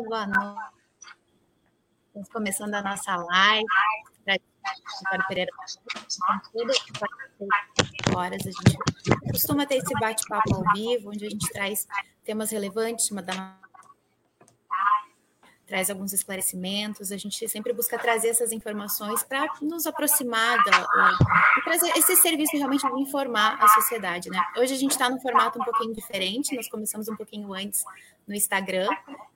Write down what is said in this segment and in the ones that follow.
boa noite. Estamos começando a nossa live. Para Pereira, horas a gente costuma ter esse bate-papo ao vivo, onde a gente traz temas relevantes da traz alguns esclarecimentos, a gente sempre busca trazer essas informações para nos aproximar da, e trazer esse serviço realmente de informar a sociedade, né? Hoje a gente está num formato um pouquinho diferente, nós começamos um pouquinho antes no Instagram,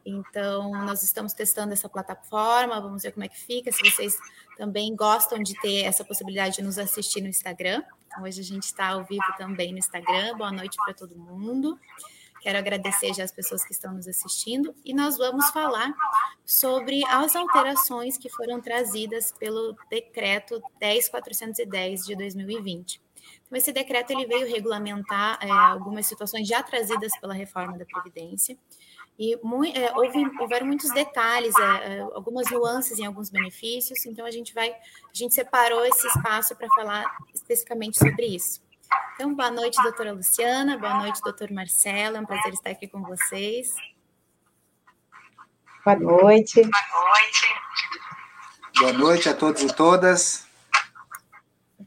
então nós estamos testando essa plataforma, vamos ver como é que fica, se vocês também gostam de ter essa possibilidade de nos assistir no Instagram. Então, hoje a gente está ao vivo também no Instagram. Boa noite para todo mundo. Quero agradecer já as pessoas que estão nos assistindo e nós vamos falar sobre as alterações que foram trazidas pelo decreto 10410 de 2020. Então, esse decreto ele veio regulamentar é, algumas situações já trazidas pela reforma da Previdência. E é, houve, houveram muitos detalhes, é, é, algumas nuances em alguns benefícios, então a gente vai, a gente separou esse espaço para falar especificamente sobre isso. Então, boa noite, doutora Luciana, boa noite, doutor Marcelo, é um prazer estar aqui com vocês. Boa noite. Boa noite. Boa noite a todos e todas.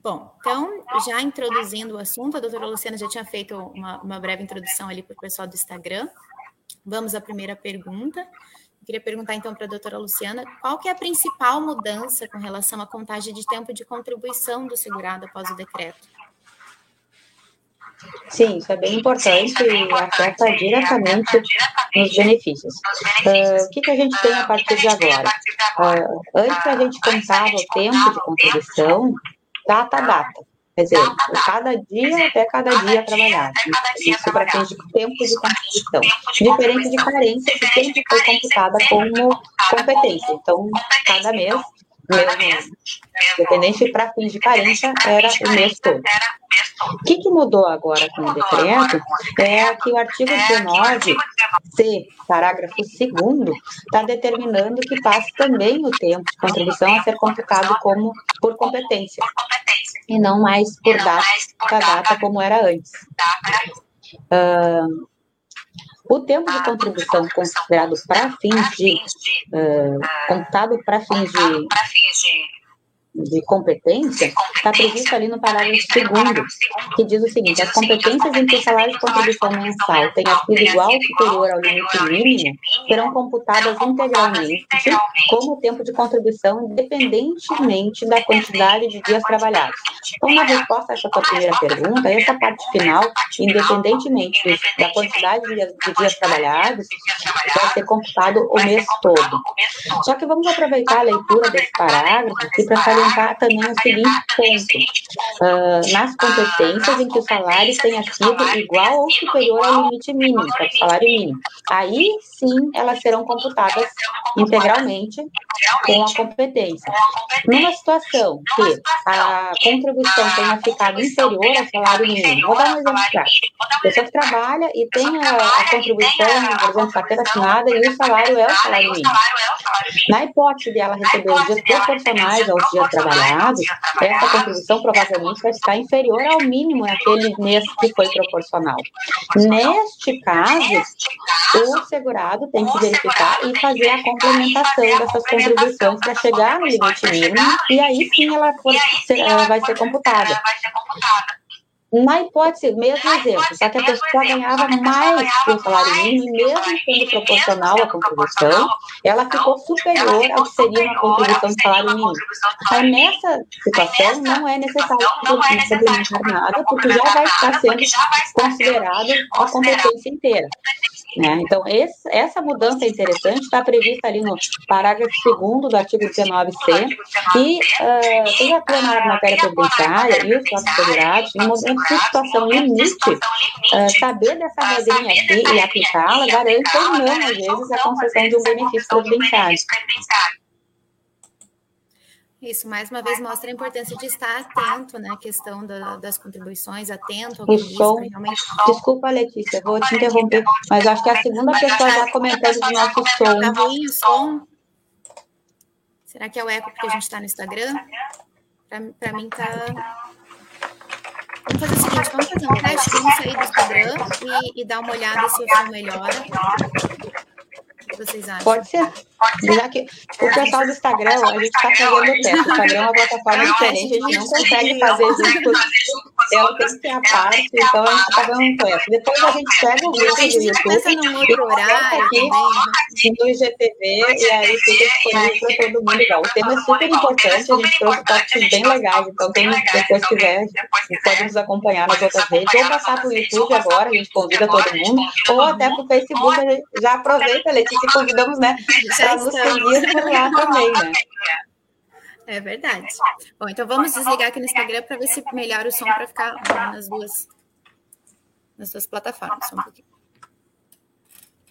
Bom, então, já introduzindo o assunto, a doutora Luciana já tinha feito uma, uma breve introdução ali para o pessoal do Instagram. Vamos à primeira pergunta. Eu queria perguntar então para a doutora Luciana, qual que é a principal mudança com relação à contagem de tempo de contribuição do segurado após o decreto? Sim, isso é bem importante e afeta diretamente nos benefícios. Uh, o que, que a gente tem a partir de agora? Uh, antes a gente contava o tempo de contribuição data a data. Quer dizer, cada dia até cada dia trabalhado. Isso para fins de tempo de contribuição. Diferente de carência, que sempre foi computada como competência. Então, cada mês mesmo, independente para fins de carência, era o mês todo. O que, que mudou agora com o decreto? é que o artigo 19c, parágrafo 2 está determinando que passe também o tempo de contribuição a ser computado como por competência, e não mais por data, data como era antes. Uh, o tempo de contribuição considerado para fins de, uh, computado para fins de de competência está previsto ali no parágrafo segundo, que diz o seguinte: as competências em que o salário de contribuição mensal tenha sido igual ou superior ao limite mínimo serão computadas integralmente como tempo de contribuição, independentemente da quantidade de dias trabalhados. Então, na resposta a essa tua primeira pergunta, essa parte final, independentemente da quantidade de dias, de dias trabalhados, vai ser computado o mês todo. Só que vamos aproveitar a leitura desse parágrafo aqui para salientar também o seguinte ponto: uh, nas competências em que o salário tenha sido igual ou superior ao limite mínimo, para o salário mínimo. Aí sim elas serão computadas integralmente com a competência. Numa situação que a contribuição tenha ficado inferior ao salário mínimo, vou dar um exemplo prático. Pessoa que trabalha e tem a, a contribuição, por exemplo, carteira assinada, e o salário é o salário mínimo. Na hipótese de ela receber os dias proporcionais aos dias trabalhados, essa contribuição provavelmente vai estar inferior ao mínimo naquele mês que foi proporcional. Neste caso, o segurado tem que verificar e fazer a complementação dessas contribuições para chegar no limite mínimo, e aí sim ela, for, ela vai ser computada. Na hipótese, mesmo exemplo, só que a pessoa ganhava mais que o salário mínimo, mesmo sendo proporcional à contribuição, ela ficou superior ao que seria uma contribuição de salário mínimo. Aí, nessa situação, não é necessário complementar nada, porque já vai estar sendo considerado a competência inteira. Né? Então, esse, essa mudança é interessante, está prevista ali no parágrafo 2 do artigo 19c, que uh, quem atua na matéria previdenciária e os próprios segurados, em momento de situação limite, uh, saber dessa regrinha aqui e aplicá-la garante ou não, às vezes, a concessão de um benefício previdenciário. Isso, mais uma vez, mostra a importância de estar atento, né, questão da, das contribuições, atento ao o som, realmente... Desculpa, Letícia, vou te interromper, mas acho que a segunda pessoa já comentando do nosso som. Tá ruim o som? Será que é o eco porque a gente está no Instagram? Para mim tá... Vamos fazer o seguinte, vamos fazer um teste, vamos sair do Instagram e, e dar uma olhada se o som melhora. vocês acham? Pode ser. Já que o pessoal do Instagram, a gente está fazendo o teste. O Instagram é uma plataforma diferente, a gente não consegue fazer junto. Ela tem que ter a parte, então a gente está fazendo um teste. Depois a gente pega o vídeo do YouTube. num outro horário aqui, no IGTV, e aí fica disponível para todo mundo igual. O tema é super importante, a gente trouxe tópicos bem legais, então quem depois quiser pode nos acompanhar nas outras redes, ou passar para o YouTube agora, a gente convida todo mundo, ou até para o Facebook, a gente já aproveita, Letícia, e convidamos, né, também, né? É verdade. Bom, então vamos desligar aqui no Instagram para ver se melhora o som para ficar nas duas, nas duas plataformas. Só um pouquinho.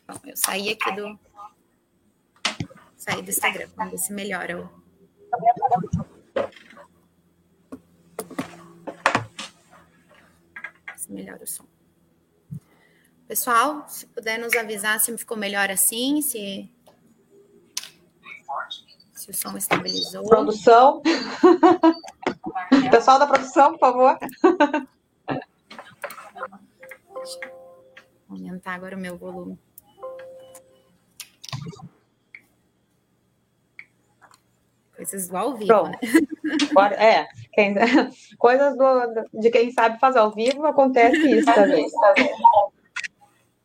Bom, eu saí aqui do. Saí do Instagram. Vamos ver se melhora o. Se melhora o som. Pessoal, se puder nos avisar se ficou melhor assim, se, se o som estabilizou. Produção. Pessoal da produção, por favor. Deixa eu aumentar agora o meu volume. Coisas do ao vivo, Pronto. né? É, quem, coisas do, de quem sabe fazer ao vivo, acontece isso também.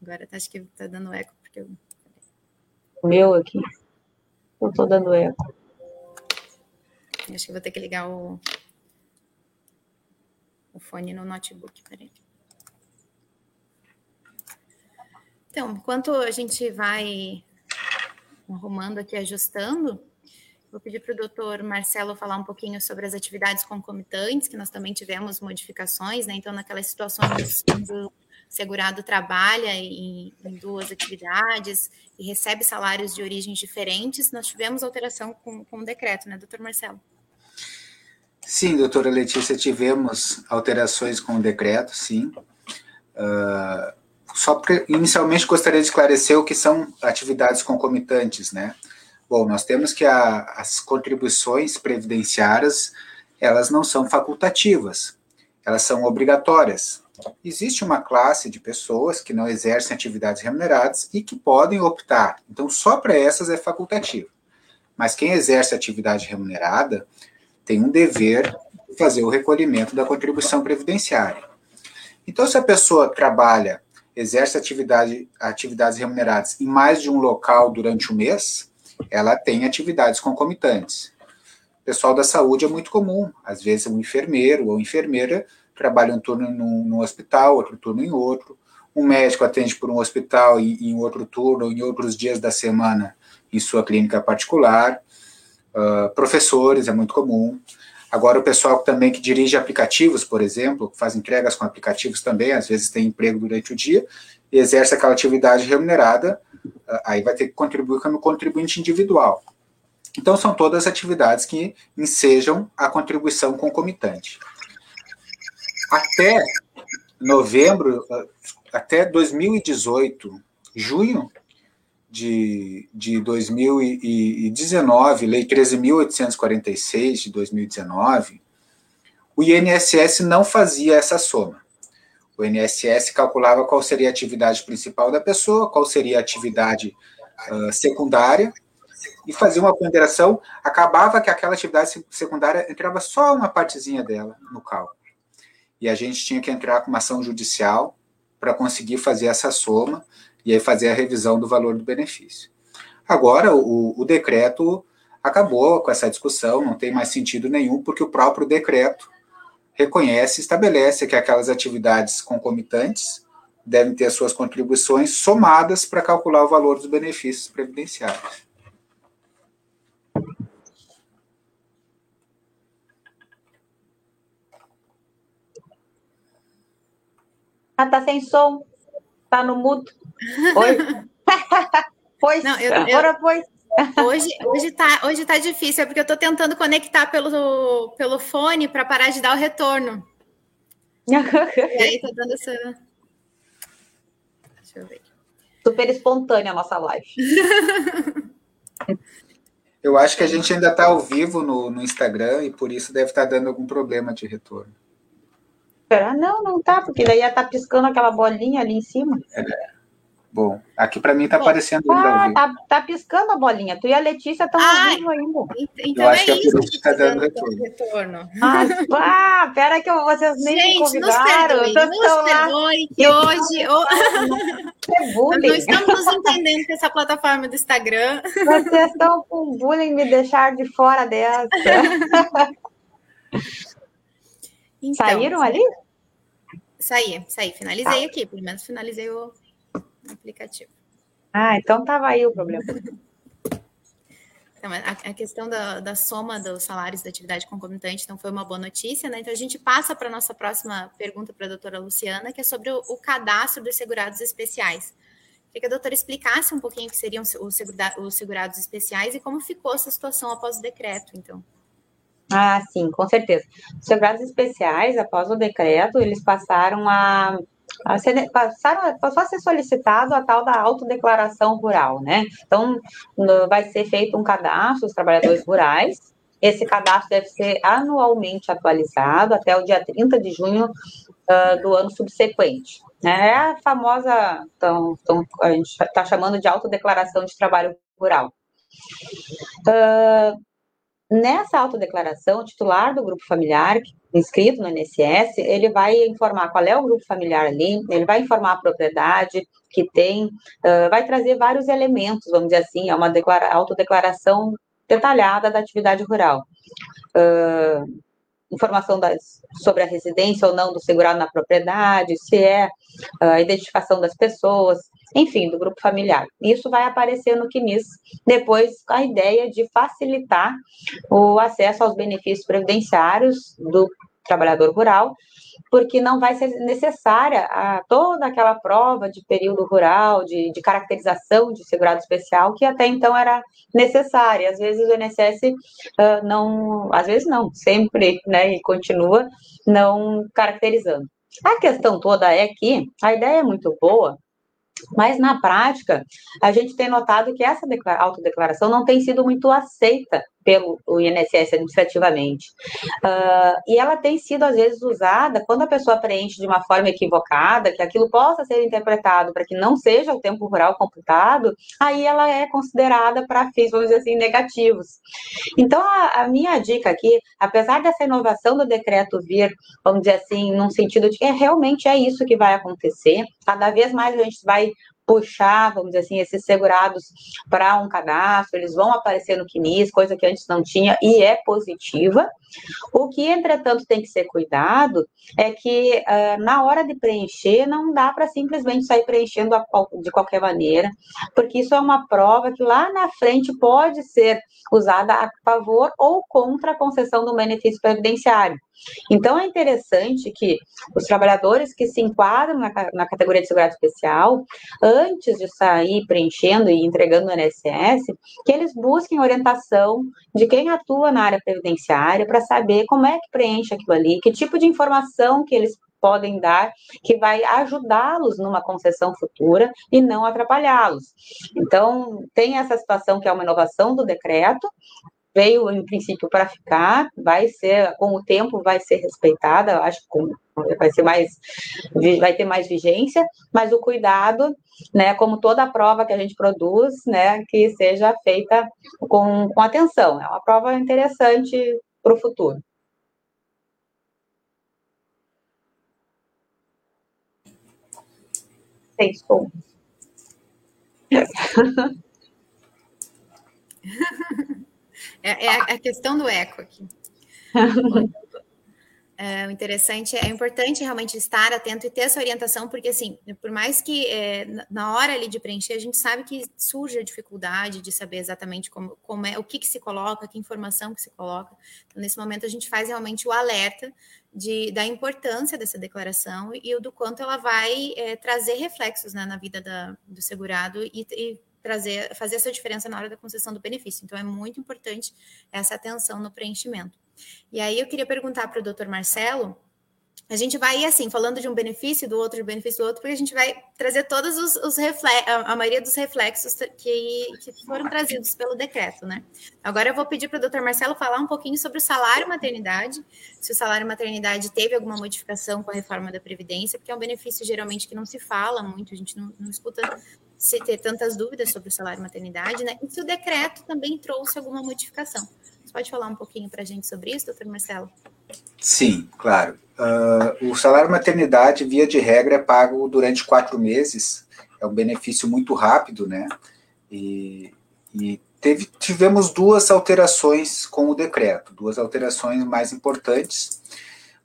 Agora acho que tá dando eco, porque eu... O meu aqui. Eu tô dando eco. Acho que vou ter que ligar o, o fone no notebook, peraí. Então, enquanto a gente vai arrumando aqui, ajustando, vou pedir para o doutor Marcelo falar um pouquinho sobre as atividades concomitantes, que nós também tivemos modificações, né? Então, naquelas situações segurado trabalha em, em, duas atividades e recebe salários de origens diferentes, nós tivemos alteração com, com o decreto, né, doutor Marcelo? Sim, doutora Letícia, tivemos alterações com o decreto, sim. Uh, só inicialmente gostaria de esclarecer o que são atividades concomitantes, né? Bom, nós temos que a, as contribuições previdenciárias, elas não são facultativas, elas são obrigatórias. Existe uma classe de pessoas que não exercem atividades remuneradas e que podem optar. Então, só para essas é facultativo. Mas quem exerce atividade remunerada tem um dever de fazer o recolhimento da contribuição previdenciária. Então, se a pessoa trabalha exerce atividade, atividades remuneradas em mais de um local durante o mês, ela tem atividades concomitantes. O pessoal da saúde é muito comum, às vezes um enfermeiro ou enfermeira trabalha um turno num, num hospital, outro turno em outro, um médico atende por um hospital e em outro turno, em outros dias da semana, em sua clínica particular, uh, professores, é muito comum, Agora, o pessoal também que dirige aplicativos, por exemplo, que faz entregas com aplicativos também, às vezes tem emprego durante o dia, e exerce aquela atividade remunerada, ah, aí vai ter que contribuir como contribuinte individual. Então, são todas atividades que ensejam a contribuição concomitante. Até novembro, até 2018, junho de, de 2019, Lei 13.846 de 2019, o INSS não fazia essa soma. O INSS calculava qual seria a atividade principal da pessoa, qual seria a atividade uh, secundária, e fazia uma ponderação. Acabava que aquela atividade secundária entrava só uma partezinha dela no cálculo. E a gente tinha que entrar com uma ação judicial para conseguir fazer essa soma e aí fazer a revisão do valor do benefício. Agora, o, o decreto acabou com essa discussão, não tem mais sentido nenhum, porque o próprio decreto reconhece, estabelece que aquelas atividades concomitantes devem ter suas contribuições somadas para calcular o valor dos benefícios previdenciários. Ah, tá sem som. Tá no mudo. Oi? pois, Não, eu, agora pois. Hoje, hoje, tá, hoje tá difícil, é porque eu tô tentando conectar pelo, pelo fone para parar de dar o retorno. e aí tá dando essa. Deixa eu ver. Super espontânea a nossa live. Eu acho que a gente ainda está ao vivo no, no Instagram e por isso deve estar tá dando algum problema de retorno. Ah, não, não tá, porque daí ia estar tá piscando aquela bolinha ali em cima. É. Bom, aqui para mim está aparecendo ainda. Ah, tá, tá, piscando a bolinha. Tu e a Letícia estão ah, vivo ainda. Então eu acho é que é isso que está dando retorno. retorno. Ah, ah, pera que vocês nem Gente, me convidaram. Nos perdoe, nos perdoe que hoje... É bullying. Nós não estamos nos entendendo com essa plataforma do Instagram. Vocês estão com bullying me deixar de fora dessa. Então, Saíram ali? Saí, saí. Finalizei ah. aqui. Pelo menos finalizei o aplicativo. Ah, então estava aí o problema. Então, a, a, questão da, da, soma dos salários da atividade concomitante, então, foi uma boa notícia, né? Então, a gente passa para a nossa próxima pergunta para a doutora Luciana, que é sobre o, o, cadastro dos segurados especiais. Queria que a doutora explicasse um pouquinho o que seriam os, os segurados especiais e como ficou essa situação após o decreto, então. Ah, sim, com certeza. Os segurados especiais, após o decreto, eles passaram a a ser, passaram, passou a ser solicitado a tal da autodeclaração rural, né? Então, vai ser feito um cadastro dos trabalhadores rurais. Esse cadastro deve ser anualmente atualizado até o dia 30 de junho uh, do ano subsequente. Né? É a famosa, então, então a gente está chamando de autodeclaração de trabalho rural. Uh, Nessa autodeclaração, o titular do grupo familiar, inscrito no INSS, ele vai informar qual é o grupo familiar ali, ele vai informar a propriedade que tem, uh, vai trazer vários elementos, vamos dizer assim, é uma autodeclaração detalhada da atividade rural. Uh, informação das, sobre a residência ou não do segurado na propriedade, se é a identificação das pessoas, enfim, do grupo familiar. Isso vai aparecer no CNIS, depois a ideia de facilitar o acesso aos benefícios previdenciários do trabalhador rural, porque não vai ser necessária a, toda aquela prova de período rural, de, de, caracterização de segurado especial, que até então era necessária. Às vezes o INSS uh, não, às vezes não, sempre, né, e continua não caracterizando. A questão toda é que a ideia é muito boa, mas na prática, a gente tem notado que essa autodeclaração não tem sido muito aceita pelo INSS administrativamente. Uh, e ela tem sido, às vezes, usada quando a pessoa preenche de uma forma equivocada, que aquilo possa ser interpretado para que não seja o tempo rural computado, aí ela é considerada para fins, vamos dizer assim, negativos. Então, a, a, minha dica aqui, apesar dessa inovação do decreto vir, vamos dizer assim, num sentido de que realmente é isso que vai acontecer, cada vez mais a gente vai puxar, vamos dizer assim, esses segurados para um cadastro, eles vão aparecer no CNIS, coisa que antes não tinha, e é positiva. O que, entretanto, tem que ser cuidado é que uh, na hora de preencher, não dá para simplesmente sair preenchendo de qualquer maneira, porque isso é uma prova que lá na frente pode ser usada a favor ou contra a concessão do benefício previdenciário. Então, é interessante que os trabalhadores que se enquadram na, na categoria de segurança especial, antes de sair preenchendo e entregando no INSS, que eles busquem orientação de quem atua na área previdenciária para saber como é que preenche aquilo ali, que tipo de informação que eles podem dar que vai ajudá-los numa concessão futura e não atrapalhá-los. Então, tem essa situação que é uma inovação do decreto, veio em princípio para ficar, vai ser com o tempo vai ser respeitada, acho que vai ser mais vai ter mais vigência, mas o cuidado, né, como toda prova que a gente produz, né, que seja feita com, com atenção. É uma prova interessante para o futuro. Seis pontos. É, é a questão do eco aqui. É, o interessante é, é importante realmente estar atento e ter essa orientação, porque assim, por mais que é, na hora ali de preencher, a gente sabe que surge a dificuldade de saber exatamente como, como é, o que, que se coloca, que informação que se coloca. Então, nesse momento, a gente faz realmente o alerta de, da importância dessa declaração e, o do quanto ela vai é, trazer reflexos né, na vida da, do segurado e, e trazer, fazer essa diferença na hora da concessão do benefício. Então, é muito importante essa atenção no preenchimento. E aí, eu queria perguntar para o doutor Marcelo, A gente vai, assim, falando de um benefício do outro, de benefício do outro, porque a gente vai trazer todos os, os reflexos, a maioria dos reflexos que, que foram trazidos pelo decreto, né? Agora eu vou pedir para o doutor Marcelo falar um pouquinho sobre o salário maternidade, se o salário maternidade teve alguma modificação com a reforma da Previdência, porque é um benefício geralmente que não se fala muito, a gente não, não escuta se ter tantas dúvidas sobre o salário maternidade, né? E se o decreto também trouxe alguma modificação. Você pode falar um pouquinho para a gente sobre isso, doutor Marcelo? Sim, claro. Uh, o salário maternidade, via de regra, é pago durante quatro meses. É um benefício muito rápido, né? E, e teve, tivemos duas alterações com o decreto, duas alterações mais importantes.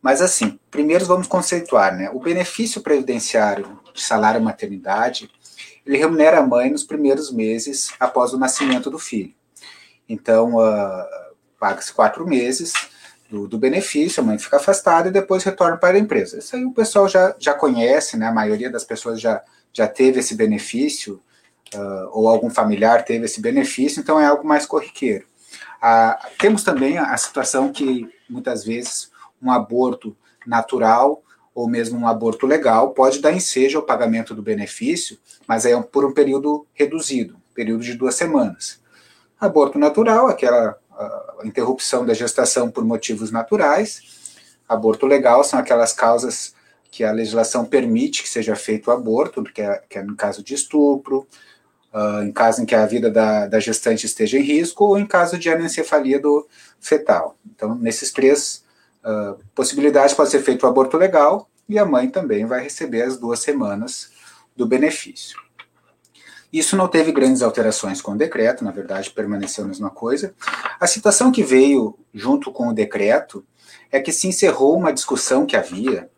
Mas assim, primeiro vamos conceituar, né? O benefício previdenciário de salário maternidade, ele remunera a mãe nos primeiros meses após o nascimento do filho. Então, uh, paga-se quatro meses, do, do, benefício, a mãe fica afastada e depois retorna para a empresa. Isso aí o pessoal já, já conhece, né? A maioria das pessoas já, já teve esse benefício, uh, ou algum familiar teve esse benefício, então é algo mais corriqueiro. Uh, temos também a, a situação que, muitas vezes, um aborto natural ou mesmo um aborto legal pode dar ensejo ao pagamento do benefício, mas é por um período reduzido, período de duas semanas. Aborto natural, aquela interrupção da gestação por motivos naturais. Aborto legal são aquelas causas que a legislação permite que seja feito o aborto, que é, que é no caso de estupro, uh, em caso em que a vida da, da, gestante esteja em risco, ou em caso de anencefalia do fetal. Então, nesses três uh, possibilidades, pode ser feito o aborto legal, e a mãe também vai receber as duas semanas do benefício. Isso não teve grandes alterações com o decreto, na verdade, permaneceu a mesma coisa. A situação que veio junto com o decreto é que se encerrou uma discussão que havia,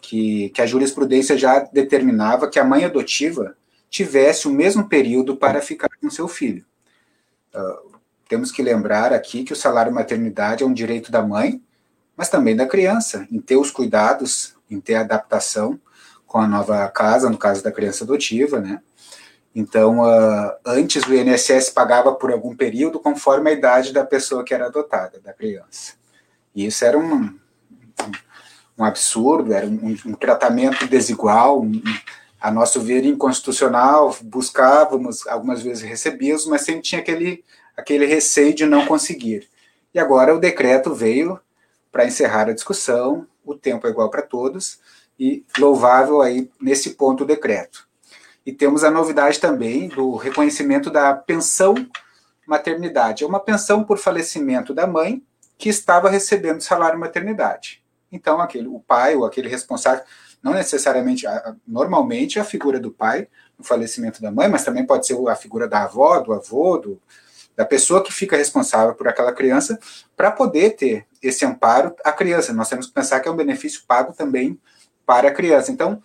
que, que a jurisprudência já determinava que a mãe adotiva tivesse o mesmo período para ficar com seu filho. Uh, temos que lembrar aqui que o salário maternidade é um direito da mãe, mas também da criança, em ter os cuidados, em ter a adaptação com a nova casa, no caso da criança adotiva, né? Então, uh, antes o INSS pagava por algum período conforme a idade da pessoa que era adotada, da criança. E isso era um, um, absurdo, era um, um tratamento desigual, um, a nosso ver inconstitucional, buscávamos, algumas vezes recebíamos, mas sempre tinha aquele, aquele receio de não conseguir. E agora o decreto veio para encerrar a discussão, o tempo é igual para todos, e louvável aí nesse ponto o decreto. E temos a novidade também do reconhecimento da pensão maternidade. É uma pensão por falecimento da mãe que estava recebendo salário maternidade. Então, aquele, o pai ou aquele responsável, não necessariamente, normalmente a figura do pai no falecimento da mãe, mas também pode ser a figura da avó, do avô, do, da pessoa que fica responsável por aquela criança, para poder ter esse amparo à criança. Nós temos que pensar que é um benefício pago também para a criança. Então,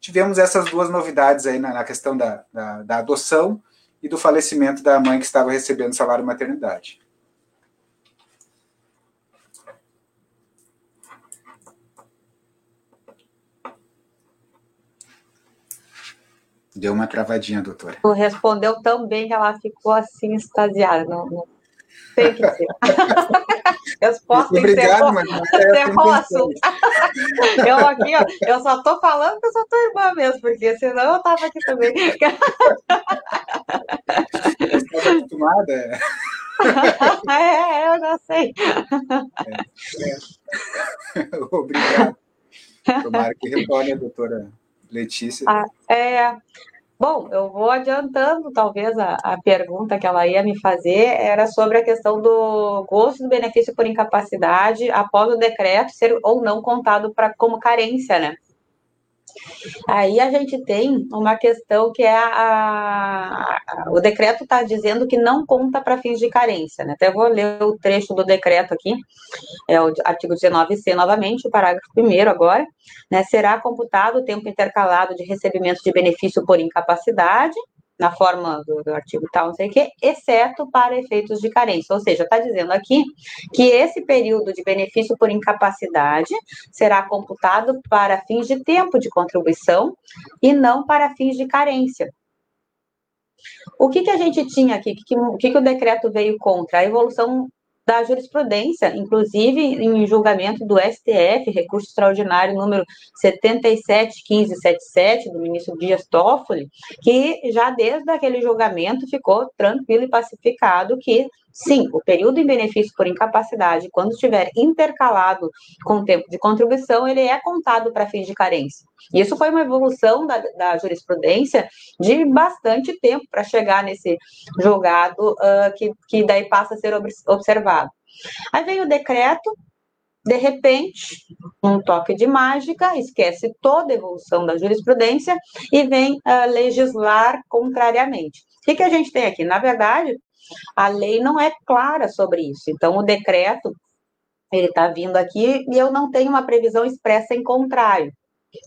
tivemos essas duas novidades aí na, na questão da, da, da, adoção e do falecimento da mãe que estava recebendo salário maternidade. Deu uma travadinha, doutora. Respondeu tão bem que ela ficou assim extasiada. Não, não tem que ser. Resposta Obrigado, em mas é posso. Eu aqui, ó, eu só tô falando que eu sou tua irmã mesmo, porque senão eu tava aqui também. Estava acostumada? É. é, eu já sei. É, é. Obrigado. Tomara que retorne a doutora Letícia. Ah, é, Bom, eu vou adiantando, talvez, a, a, pergunta que ela ia me fazer era sobre a questão do gosto do benefício por incapacidade após o decreto ser ou não contado pra, como carência, né? Aí a gente tem uma questão que é a, a o decreto está dizendo que não conta para fins de carência, né? Até vou ler o trecho do decreto aqui, é o artigo 19c novamente, o parágrafo 1 agora, né? Será computado o tempo intercalado de recebimento de benefício por incapacidade, na forma do, do, artigo tal, não sei o quê, exceto para efeitos de carência. Ou seja, está dizendo aqui que esse período de benefício por incapacidade será computado para fins de tempo de contribuição e não para fins de carência. O que, que a gente tinha aqui? O que, que, que, o decreto veio contra? A evolução da jurisprudência, inclusive em julgamento do STF, recurso extraordinário número 771577 do ministro Dias Toffoli, que já desde aquele julgamento ficou tranquilo e pacificado que Sim, o período em benefício por incapacidade, quando estiver intercalado com o tempo de contribuição, ele é contado para fins de carência. Isso foi uma evolução da, da jurisprudência de bastante tempo para chegar nesse julgado uh, que, que daí passa a ser observado. Aí veio o decreto, de repente, um toque de mágica, esquece toda a evolução da jurisprudência e vem uh, legislar contrariamente. O que, que a gente tem aqui? Na verdade, a lei não é clara sobre isso. Então, o decreto, ele está vindo aqui e eu não tenho uma previsão expressa em contrário.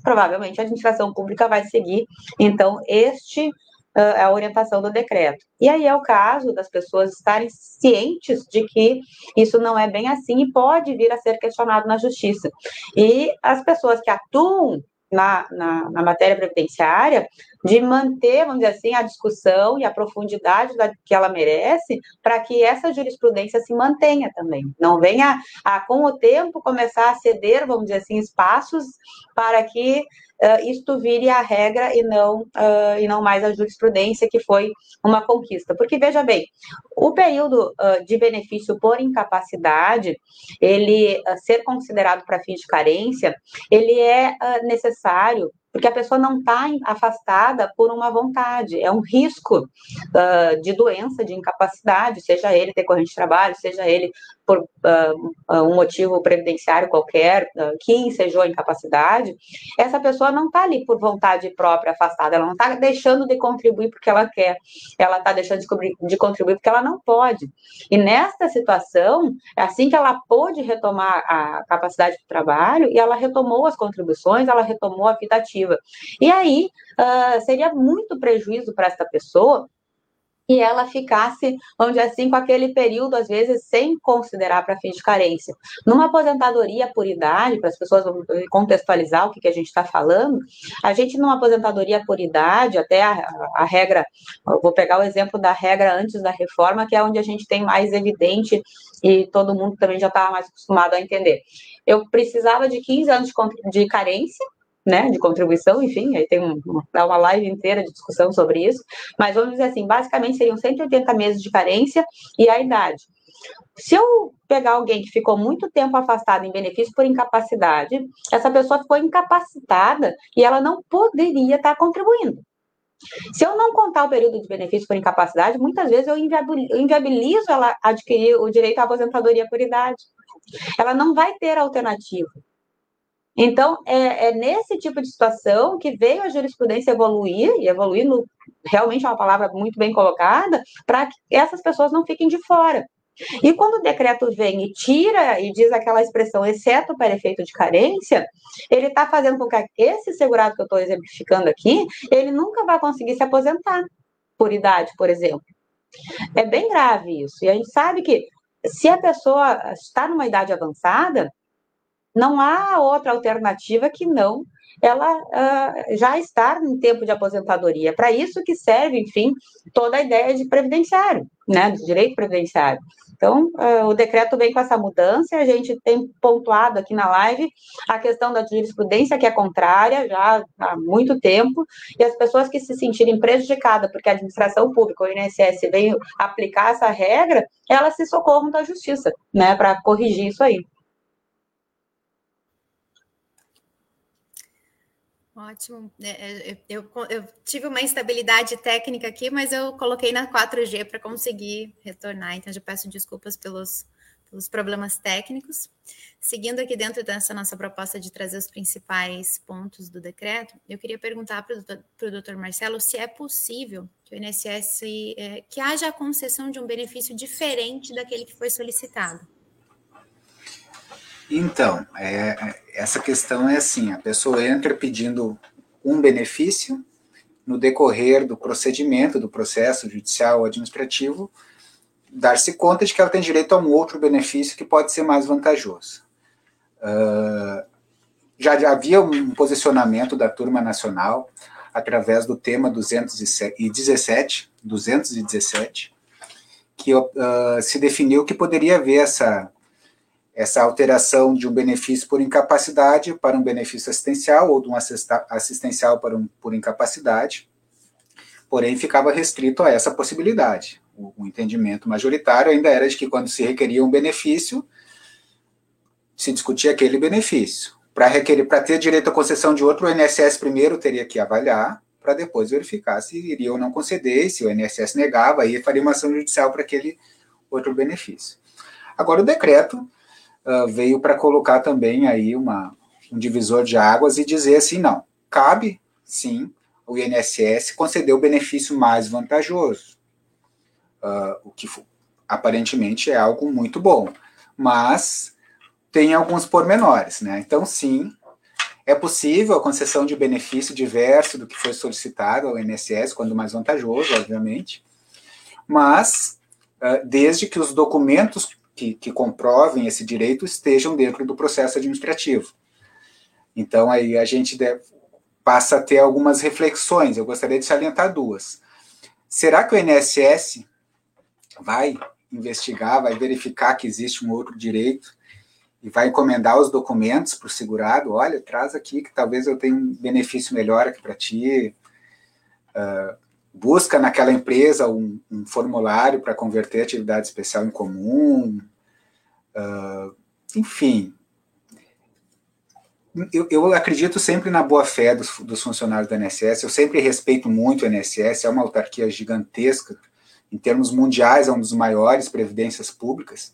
Provavelmente a administração pública vai seguir, então, este é a orientação do decreto. E aí é o caso das pessoas estarem cientes de que isso não é bem assim e pode vir a ser questionado na justiça. E as pessoas que atuam na, na, na, matéria previdenciária de manter, vamos dizer assim, a discussão e a profundidade da, que ela merece para que essa jurisprudência se mantenha também. Não venha, a, com o tempo, começar a ceder, vamos dizer assim, espaços para que uh, isto vire a regra e não, uh, e não mais a jurisprudência, que foi uma conquista. Porque, veja bem, o período uh, de benefício por incapacidade, ele ser considerado para fins de carência, ele é necessário porque a pessoa não está afastada por uma vontade, é um risco uh, de doença, de incapacidade, seja ele decorrente de trabalho, seja ele por uh, um motivo previdenciário qualquer, uh, que ensejou a incapacidade, essa pessoa não está ali por vontade própria afastada, ela não está deixando de contribuir porque ela quer, ela está deixando de, de, contribuir porque ela não pode. E nesta situação, é assim que ela pôde retomar a capacidade de trabalho, e ela retomou as contribuições, ela retomou a vida ativa. E aí, uh, seria muito prejuízo para essa pessoa e ela ficasse, vamos dizer assim, com aquele período, às vezes, sem considerar para fins de carência. Numa aposentadoria por idade, para as pessoas contextualizar o que, que a gente está falando, a gente, numa aposentadoria por idade, até a, a regra, vou pegar o exemplo da regra antes da reforma, que é onde a gente tem mais evidente e todo mundo também já estava mais acostumado a entender. Eu precisava de 15 anos de, de carência, né, de contribuição, enfim, aí tem um, uma live inteira de discussão sobre isso, mas vamos dizer assim, basicamente seriam 180 meses de carência e a idade. Se eu pegar alguém que ficou muito tempo afastado em benefício por incapacidade, essa pessoa ficou incapacitada e ela não poderia estar contribuindo. Se eu não contar o período de benefício por incapacidade, muitas vezes eu inviabilizo ela adquirir o direito à aposentadoria por idade. Ela não vai ter alternativa. Então, é, é, nesse tipo de situação que veio a jurisprudência evoluir, e evoluir realmente é uma palavra muito bem colocada, para que essas pessoas não fiquem de fora. E quando o decreto vem e tira e diz aquela expressão, exceto para efeito de carência, ele está fazendo com que esse segurado que eu estou exemplificando aqui, ele nunca vai conseguir se aposentar por idade, por exemplo. É bem grave isso. E a gente sabe que se a pessoa está numa idade avançada, não há outra alternativa que não ela uh, já estar em tempo de aposentadoria. Para isso que serve, enfim, toda a ideia de previdenciário, né, de direito previdenciário. Então, uh, o decreto vem com essa mudança, a gente tem pontuado aqui na live a questão da jurisprudência, que é contrária já há muito tempo, e as pessoas que se sentirem prejudicadas porque a administração pública, o INSS, veio aplicar essa regra, elas se socorram da justiça, né, para corrigir isso aí. Ótimo. É, é, eu, eu, tive uma instabilidade técnica aqui, mas eu coloquei na 4G para conseguir retornar. Então, já peço desculpas pelos, pelos problemas técnicos. Seguindo aqui dentro dessa nossa proposta de trazer os principais pontos do decreto, eu queria perguntar para o doutor Marcelo se é possível que o INSS é, que haja a concessão de um benefício diferente daquele que foi solicitado. Então, é, essa questão é assim: a pessoa entra pedindo um benefício, no decorrer do procedimento, do processo judicial ou administrativo, dar-se conta de que ela tem direito a um outro benefício que pode ser mais vantajoso. Uh, já, já havia um posicionamento da turma nacional através do tema 217, 217 que uh, se definiu que poderia haver essa, essa alteração de um benefício por incapacidade para um benefício assistencial ou de um assistencial para um por incapacidade, porém ficava restrito a essa possibilidade. O, o entendimento majoritário ainda era de que quando se requeria um benefício, se discutia aquele benefício. Para requerer, para ter direito à concessão de outro, o INSS primeiro teria que avaliar, para depois verificar se iria ou não conceder, se o INSS negava, aí faria uma ação judicial para aquele outro benefício. Agora, o decreto uh, veio para colocar também aí uma, um divisor de águas e dizer assim, não, cabe, sim, o INSS conceder o benefício mais vantajoso, uh, o que aparentemente é algo muito bom, mas tem alguns pormenores, né? Então, sim, é possível a concessão de benefício diverso do que foi solicitado ao INSS, quando mais vantajoso, obviamente, mas uh, desde que os documentos que, que, comprovem esse direito estejam dentro do processo administrativo. Então, aí a gente deve, passa a ter algumas reflexões. Eu gostaria de salientar duas. Será que o INSS vai investigar, vai verificar que existe um outro direito e vai encomendar os documentos para o segurado, olha, traz aqui que talvez eu tenha um benefício melhor aqui para ti, uh, busca naquela empresa um, um formulário para converter atividade especial em comum, uh, enfim. Eu, eu, acredito sempre na boa-fé dos, dos funcionários do INSS, eu sempre respeito muito o INSS, é uma autarquia gigantesca, em termos mundiais, é um dos maiores previdências públicas,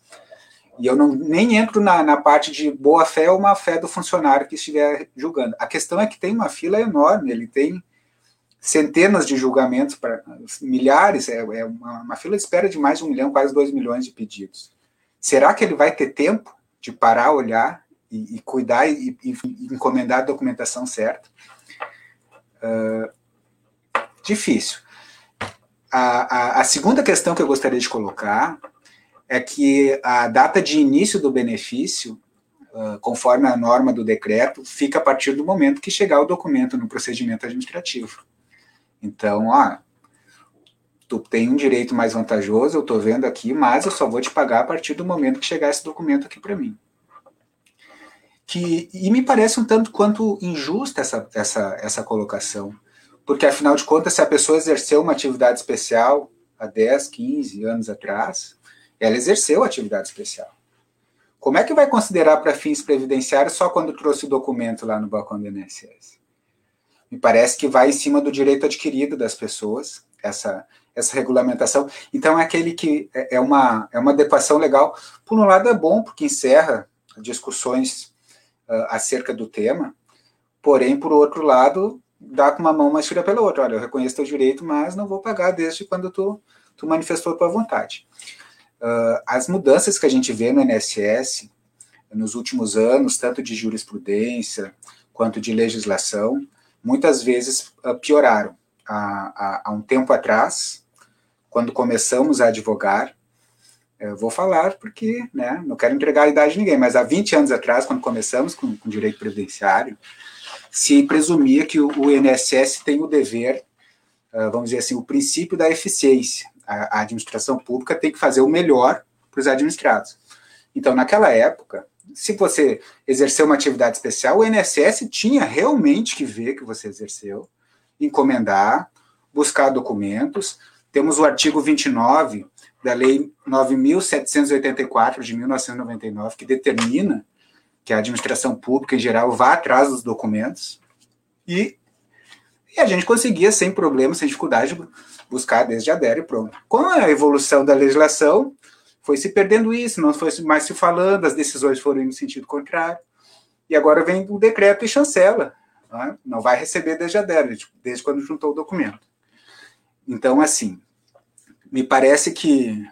e eu não, nem entro na, na parte de boa fé ou má fé do funcionário que estiver julgando. A questão é que tem uma fila enorme, ele tem centenas de julgamentos, para milhares, é, é uma, uma, fila de espera de mais de um milhão, quase dois milhões de pedidos. Será que ele vai ter tempo de parar, olhar e, e cuidar e, e, encomendar a documentação certa? Uh, difícil. A, a, a segunda questão que eu gostaria de colocar é que a data de início do benefício, uh, conforme a norma do decreto, fica a partir do momento que chegar o documento no procedimento administrativo. Então, ah, tu tem um direito mais vantajoso, eu estou vendo aqui, mas eu só vou te pagar a partir do momento que chegar esse documento aqui para mim. Que, e me parece um tanto quanto injusta essa, essa, essa colocação, porque afinal de contas, se a pessoa exerceu uma atividade especial há 10, 15 anos atrás, ela exerceu atividade especial. Como é que vai considerar para fins previdenciários só quando trouxe o documento lá no balcão do INSS? Me parece que vai em cima do direito adquirido das pessoas, essa, essa regulamentação. Então, é aquele que é, é uma, é uma adequação legal. Por um lado, é bom, porque encerra discussões uh, acerca do tema, porém, por outro lado, dá com uma mão, mas tira pela outra. Olha, eu reconheço teu direito, mas não vou pagar desde quando tu, tu manifestou tua vontade. Uh, as mudanças que a gente vê no INSS nos últimos anos, tanto de jurisprudência quanto de legislação, muitas vezes uh, pioraram. Há, há, há, um tempo atrás, quando começamos a advogar, eu vou falar porque né, não quero entregar a idade de ninguém, mas há 20 anos atrás, quando começamos com, com direito previdenciário, se presumia que o, o INSS tem o dever, uh, vamos dizer assim, o princípio da eficiência a, administração pública tem que fazer o melhor para os administrados. Então, naquela época, se você exerceu uma atividade especial, o INSS tinha realmente que ver que você exerceu, encomendar, buscar documentos. Temos o artigo 29 da Lei 9.784 de 1999, que determina que a administração pública, em geral, vá atrás dos documentos. E, e a gente conseguia, sem problema, sem dificuldade, buscar desde a DER e pronto. Com a evolução da legislação, foi se perdendo isso, não foi mais se falando, as decisões foram no sentido contrário. E agora vem o decreto e chancela. Não, é? não vai receber desde a DER, desde quando juntou o documento. Então, assim, me parece que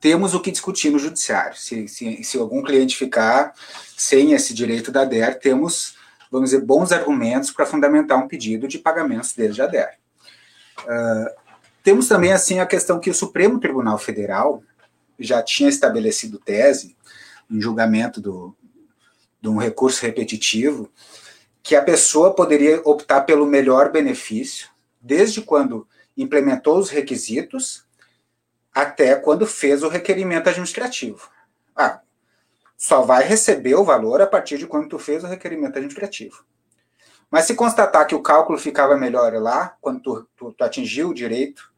temos o que discutir no judiciário. Se, se, se algum cliente ficar sem esse direito da DER, temos, vamos dizer, bons argumentos para fundamentar um pedido de pagamentos desde a DER. Uh, temos também assim a questão que o Supremo Tribunal Federal já tinha estabelecido tese em julgamento do, de um recurso repetitivo que a pessoa poderia optar pelo melhor benefício desde quando implementou os requisitos até quando fez o requerimento administrativo. Ah, só vai receber o valor a partir de quando tu fez o requerimento administrativo. Mas se constatar que o cálculo ficava melhor lá, quando tu, tu, tu atingiu o direito,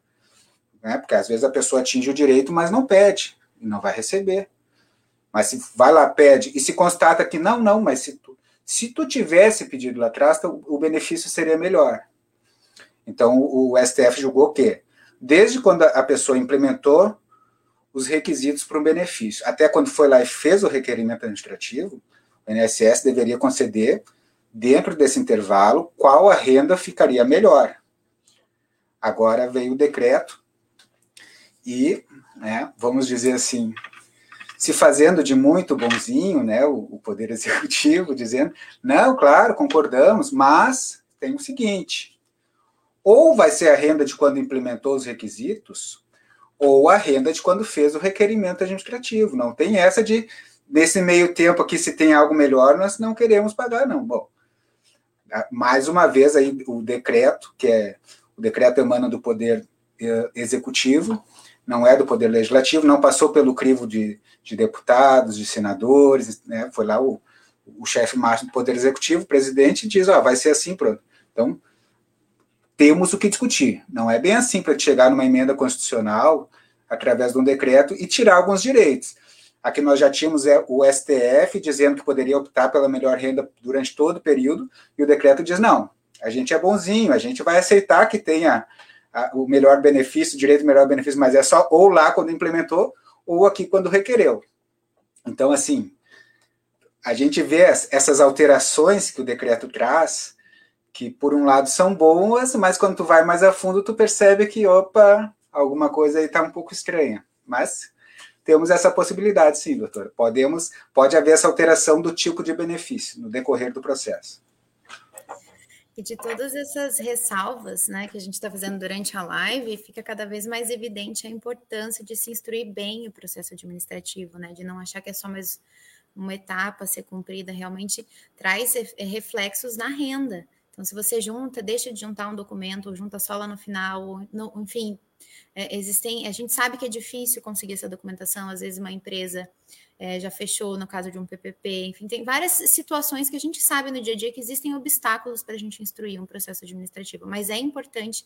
né, porque às vezes a pessoa atinge o direito, mas não pede, e não vai receber. Mas se vai lá, pede, e se constata que não, não, mas se tu, se tu tivesse pedido lá atrás, o benefício seria melhor. Então, o STF julgou que, desde quando a pessoa implementou os requisitos para um benefício, até quando foi lá e fez o requerimento administrativo, o INSS deveria conceder, dentro desse intervalo, qual a renda ficaria melhor. Agora veio o decreto e, né, vamos dizer assim, se fazendo de muito bonzinho, né, o, o Poder Executivo, dizendo, não, claro, concordamos, mas tem o seguinte, ou vai ser a renda de quando implementou os requisitos, ou a renda de quando fez o requerimento administrativo. Não tem essa de, nesse meio tempo aqui, se tem algo melhor, nós não queremos pagar, não. Bom, mais uma vez aí o decreto, que é o decreto emana do Poder eh, Executivo, não é do Poder Legislativo, não passou pelo crivo de, de deputados, de senadores, né? foi lá o, o chefe máximo do Poder Executivo, o presidente, diz, ó, vai ser assim, pronto. Então, temos o que discutir. Não é bem assim para chegar numa emenda constitucional, através de um decreto, e tirar alguns direitos. Aqui nós já tínhamos é, o STF dizendo que poderia optar pela melhor renda durante todo o período, e o decreto diz, não, a gente é bonzinho, a gente vai aceitar que tenha o melhor benefício, direito melhor benefício, mas é só ou lá quando implementou, ou aqui quando requereu. Então, assim, a gente vê essas alterações que o decreto traz, que por um lado são boas, mas quando tu vai mais a fundo, tu percebe que, opa, alguma coisa aí está um pouco estranha. Mas temos essa possibilidade, sim, doutor. Podemos, pode haver essa alteração do tipo de benefício no decorrer do processo. E de todas essas ressalvas né, que a gente está fazendo durante a live, fica cada vez mais evidente a importância de se instruir bem o processo administrativo, né, de não achar que é só mais uma etapa a ser cumprida, realmente traz reflexos na renda. Então, se você junta, deixa de juntar um documento, ou junta só lá no final, no, enfim, é, existem, a gente sabe que é difícil conseguir essa documentação, às vezes uma empresa é, já fechou no caso de um PPP, enfim, tem várias situações que a gente sabe no dia a dia que existem obstáculos para a gente instruir um processo administrativo, mas é importante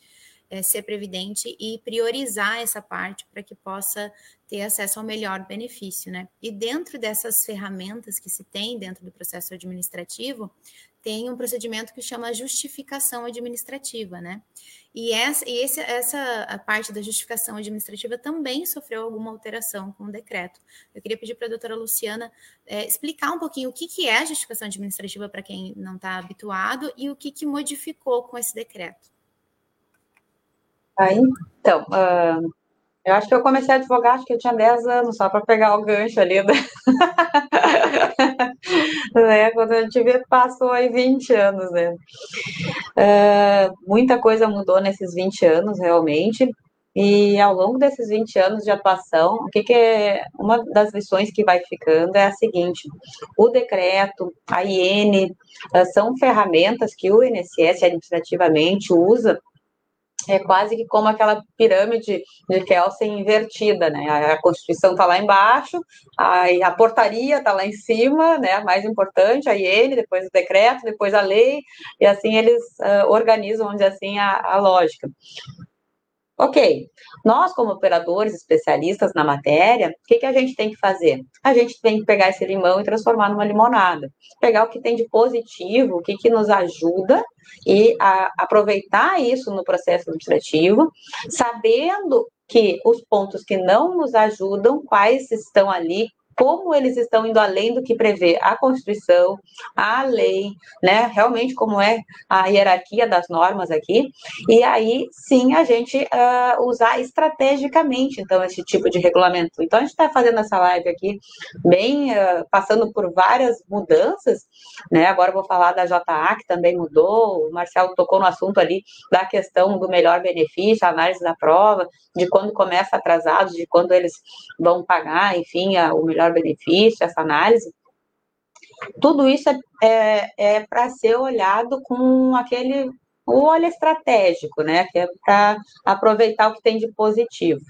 é, ser previdente e priorizar essa parte para que possa ter acesso ao melhor benefício, né? E dentro dessas ferramentas que se tem dentro do processo administrativo, tem um procedimento que chama justificação administrativa, né? E essa, e esse, essa parte da justificação administrativa também sofreu alguma alteração com o decreto. Eu queria pedir para a doutora Luciana é, explicar um pouquinho o que, que é a justificação administrativa para quem não está habituado e o que, que modificou com esse decreto. Ah, então, uh, eu acho que eu comecei a advogar, acho que eu tinha 10 anos, só para pegar o gancho ali. Né? né? Quando a gente vê, passou aí 20 anos, né? Uh, muita coisa mudou nesses 20 anos, realmente. E ao longo desses 20 anos de atuação, o que, que é uma das lições que vai ficando é a seguinte: o decreto, a IN, ah, são ferramentas que o INSS administrativamente usa é quase que como aquela pirâmide de Kelsen invertida, né? A Constituição está lá embaixo, a, a portaria está lá em cima, né? A mais importante, a IN, depois o decreto, depois a lei, e assim eles uh, organizam, vamos dizer assim, a, a lógica. Ok, nós, como operadores especialistas na matéria, o que, que a gente tem que fazer? A gente tem que pegar esse limão e transformar numa limonada. Pegar o que tem de positivo, o que, que nos ajuda e aproveitar isso no processo administrativo, sabendo que os pontos que não nos ajudam, quais estão ali como eles estão indo além do que prevê a Constituição, a lei, né? Realmente como é a hierarquia das normas aqui. E aí, sim, a gente uh, usar estrategicamente, então, esse tipo de regulamento. Então, a gente está fazendo essa live aqui, bem, uh, passando por várias mudanças, né? Agora vou falar da JA, que também mudou, o Marcelo tocou no assunto ali da questão do melhor benefício, a análise da prova, de quando começa atrasado, de quando eles vão pagar, enfim, a, o melhor benefício, essa análise, tudo isso é, é, é para ser olhado com aquele o olho estratégico, né? Que é para aproveitar o que tem de positivo.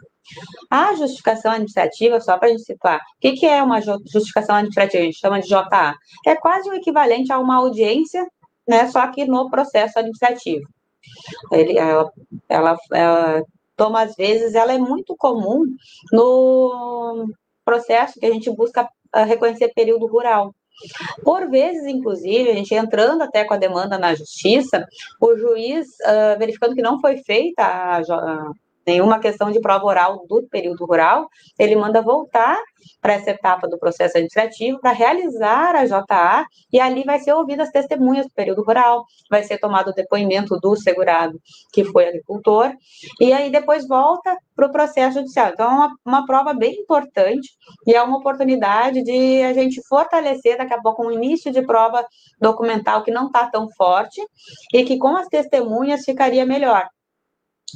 A justificação administrativa, só para a gente situar, o que, que é uma justificação administrativa? A gente chama de JA. É quase o equivalente a uma audiência, né, só que no processo administrativo. Ele, ela, ela, ela toma, às vezes, ela é muito comum no processo que a gente busca ah, reconhecer período rural. Por vezes, inclusive, a gente entrando até com a demanda na justiça, o juiz, uh, verificando que não foi feita a, nenhuma questão de prova oral do período rural, ele manda voltar para essa etapa do processo administrativo para realizar a JA e ali vai ser ouvidas as testemunhas do período rural, vai ser tomado o depoimento do segurado que foi agricultor e aí depois volta para o processo judicial. Então é uma, uma prova bem importante e é uma oportunidade de a gente fortalecer daqui a pouco um início de prova documental que não está tão forte e que com as testemunhas ficaria melhor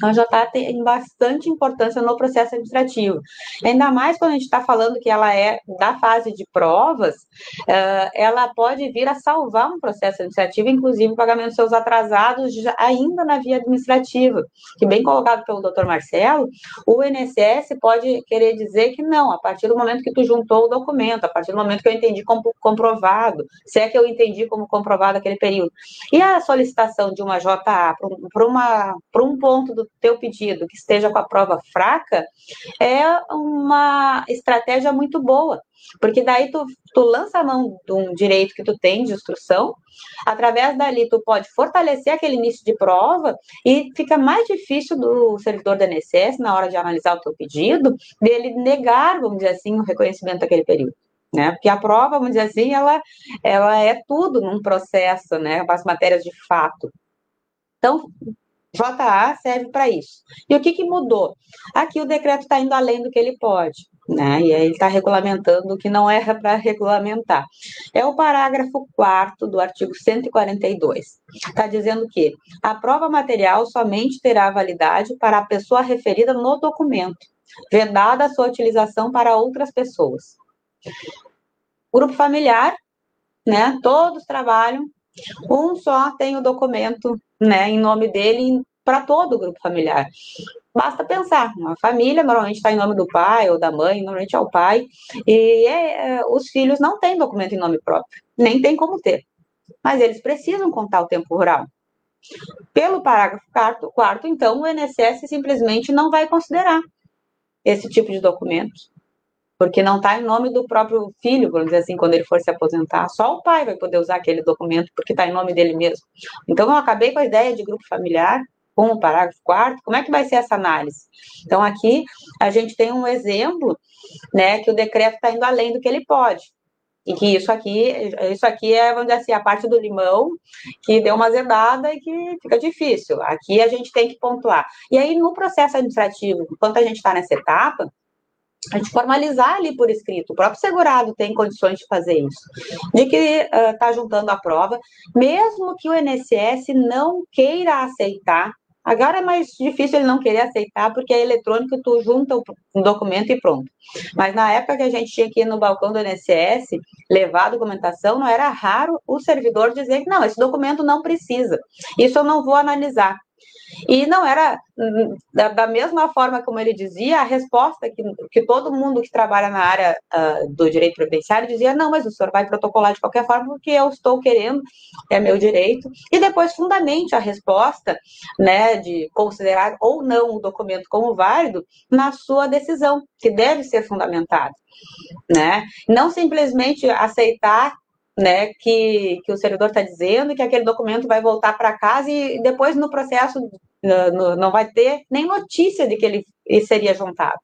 a JA tá, tem bastante importância no processo administrativo. Ainda mais quando a gente está falando que ela é da fase de provas, uh, ela pode vir a salvar um processo administrativo, inclusive o pagamento dos seus atrasados ainda na via administrativa. Que, bem colocado pelo doutor Marcelo, o INSS pode querer dizer que não, a partir do momento que tu juntou o documento, a partir do momento que eu entendi como comprovado, se é que eu entendi como comprovado aquele período. E a solicitação de uma JA para um ponto do do teu pedido que esteja com a prova fraca, é uma estratégia muito boa, porque daí tu, tu lança a mão de um direito que tu tem de instrução, através dali tu pode fortalecer aquele início de prova e fica mais difícil do servidor da INSS, na hora de analisar o teu pedido, dele negar, vamos dizer assim, o reconhecimento daquele período. Né? Porque a prova, vamos dizer assim, ela, ela é tudo num processo, né? As matérias de fato. Então, JA serve para isso. E o que, que mudou? Aqui o decreto está indo além do que ele pode. Né? E aí ele está regulamentando o que não era para regulamentar. É o parágrafo 4 do artigo 142. Está dizendo que a prova material somente terá validade para a pessoa referida no documento, vedada a sua utilização para outras pessoas. Grupo familiar, né? Todos trabalham, um só tem o documento né, em nome dele para todo o grupo familiar. Basta pensar, uma família normalmente está em nome do pai ou da mãe, normalmente é o pai, e é, é, os filhos não têm documento em nome próprio, nem tem como ter. Mas eles precisam contar o tempo rural. Pelo parágrafo quarto, quarto então, o INSS simplesmente não vai considerar esse tipo de documento porque não está em nome do próprio filho, vamos dizer assim, quando ele for se aposentar. Só o pai vai poder usar aquele documento, porque está em nome dele mesmo. Então, eu acabei com a ideia de grupo familiar, com o parágrafo 4 como é que vai ser essa análise? Então, aqui a gente tem um exemplo, né, que o decreto está indo além do que ele pode. E que isso aqui, isso aqui é, vamos dizer assim, a parte do limão que deu uma azedada e que fica difícil. Aqui a gente tem que pontuar. E aí, no processo administrativo, enquanto a gente está nessa etapa, a gente formalizar ali por escrito. O próprio segurado tem condições de fazer isso, de que está uh, juntando a prova, mesmo que o INSS não queira aceitar. Agora é mais difícil ele não querer aceitar, porque é eletrônico, tu junta um documento e pronto. Mas na época que a gente tinha que ir no balcão do INSS, levar a documentação, não era raro o servidor dizer que não, esse documento não precisa. Isso eu não vou analisar. E não era da, da, mesma forma como ele dizia, a resposta que, que todo mundo que trabalha na área uh, do direito previdenciário dizia: não, mas o senhor vai protocolar de qualquer forma porque eu estou querendo, é meu direito. E depois fundamente a resposta, né, de considerar ou não o documento como válido na sua decisão, que deve ser fundamentada, né? Não simplesmente aceitar né, que, que o servidor está dizendo que aquele documento vai voltar para casa e depois no processo no, não vai ter nem notícia de que ele, ele seria juntado.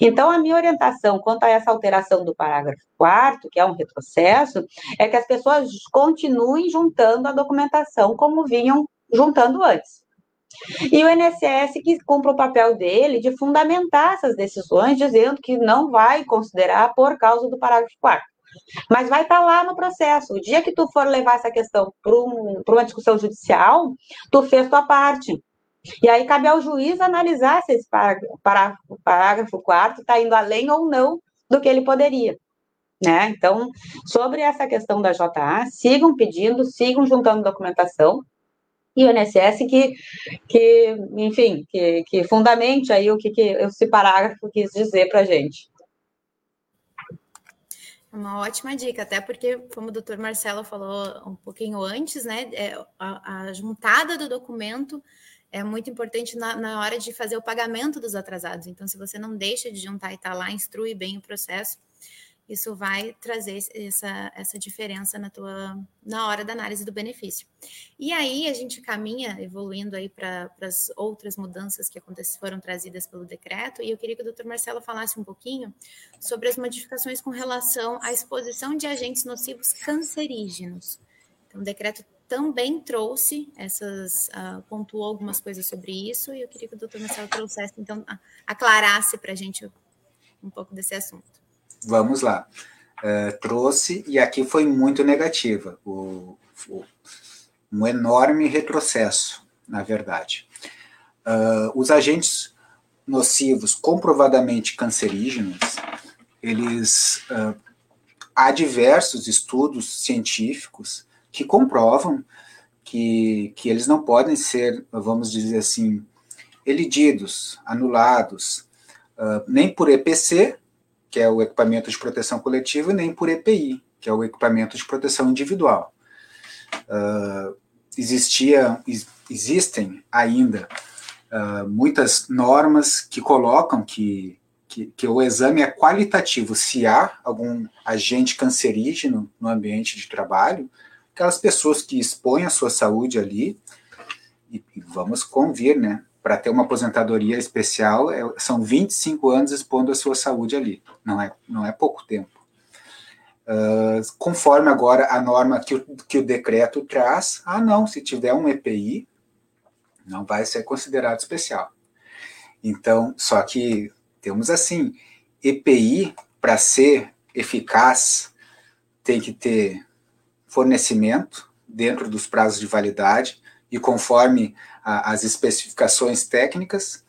Então, a minha orientação quanto a essa alteração do parágrafo 4 que é um retrocesso, é que as pessoas continuem juntando a documentação como vinham juntando antes. E o INSS que cumpre o papel dele de fundamentar essas decisões, dizendo que não vai considerar por causa do parágrafo 4 mas vai estar tá lá no processo. O dia que tu for levar essa questão para um, uma discussão judicial, tu fez tua parte. E aí cabe ao juiz analisar se esse parágrafo, parágrafo, parágrafo 4 está indo além ou não do que ele poderia. Né? Então, sobre essa questão da JA, sigam pedindo, sigam juntando documentação, e o INSS que, que enfim, que, que fundamente aí o que, que esse parágrafo quis dizer para a gente. Uma ótima dica, até porque, como o doutor Marcelo falou um pouquinho antes, né, é, a, a juntada do documento é muito importante na, na, hora de fazer o pagamento dos atrasados. Então, se você não deixa de juntar e está lá, instrui bem o processo, isso vai trazer essa, essa diferença na tua na hora da análise do benefício. E aí a gente caminha evoluindo aí para as outras mudanças que foram trazidas pelo decreto, e eu queria que o doutor Marcelo falasse um pouquinho sobre as modificações com relação à exposição de agentes nocivos cancerígenos. Então, o decreto também trouxe essas, uh, pontuou algumas coisas sobre isso, e eu queria que o doutor Marcelo trouxesse, então, aclarasse para a gente um pouco desse assunto vamos lá. Uh, trouxe, e aqui foi muito negativa, o, o, um enorme retrocesso, na verdade. Uh, os agentes nocivos comprovadamente cancerígenos, eles uh, há diversos estudos científicos que comprovam que, que eles não podem ser, vamos dizer assim, elididos, anulados, nem por EPC, que é o equipamento de proteção coletiva, nem por EPI, que é o equipamento de proteção individual. Uh, existia, existem ainda uh, muitas normas que colocam que, que, que, o exame é qualitativo se há algum agente cancerígeno no ambiente de trabalho, aquelas pessoas que expõem a sua saúde ali, e, e vamos convir, né? Para ter uma aposentadoria especial, é, são 25 anos expondo a sua saúde ali. Não é, não é pouco tempo. Uh, conforme agora a norma que o, que o decreto traz, ah, não, se tiver um EPI, não vai ser considerado especial. Então, só que temos assim, EPI, para ser eficaz, tem que ter fornecimento dentro dos prazos de validade e conforme as especificações técnicas,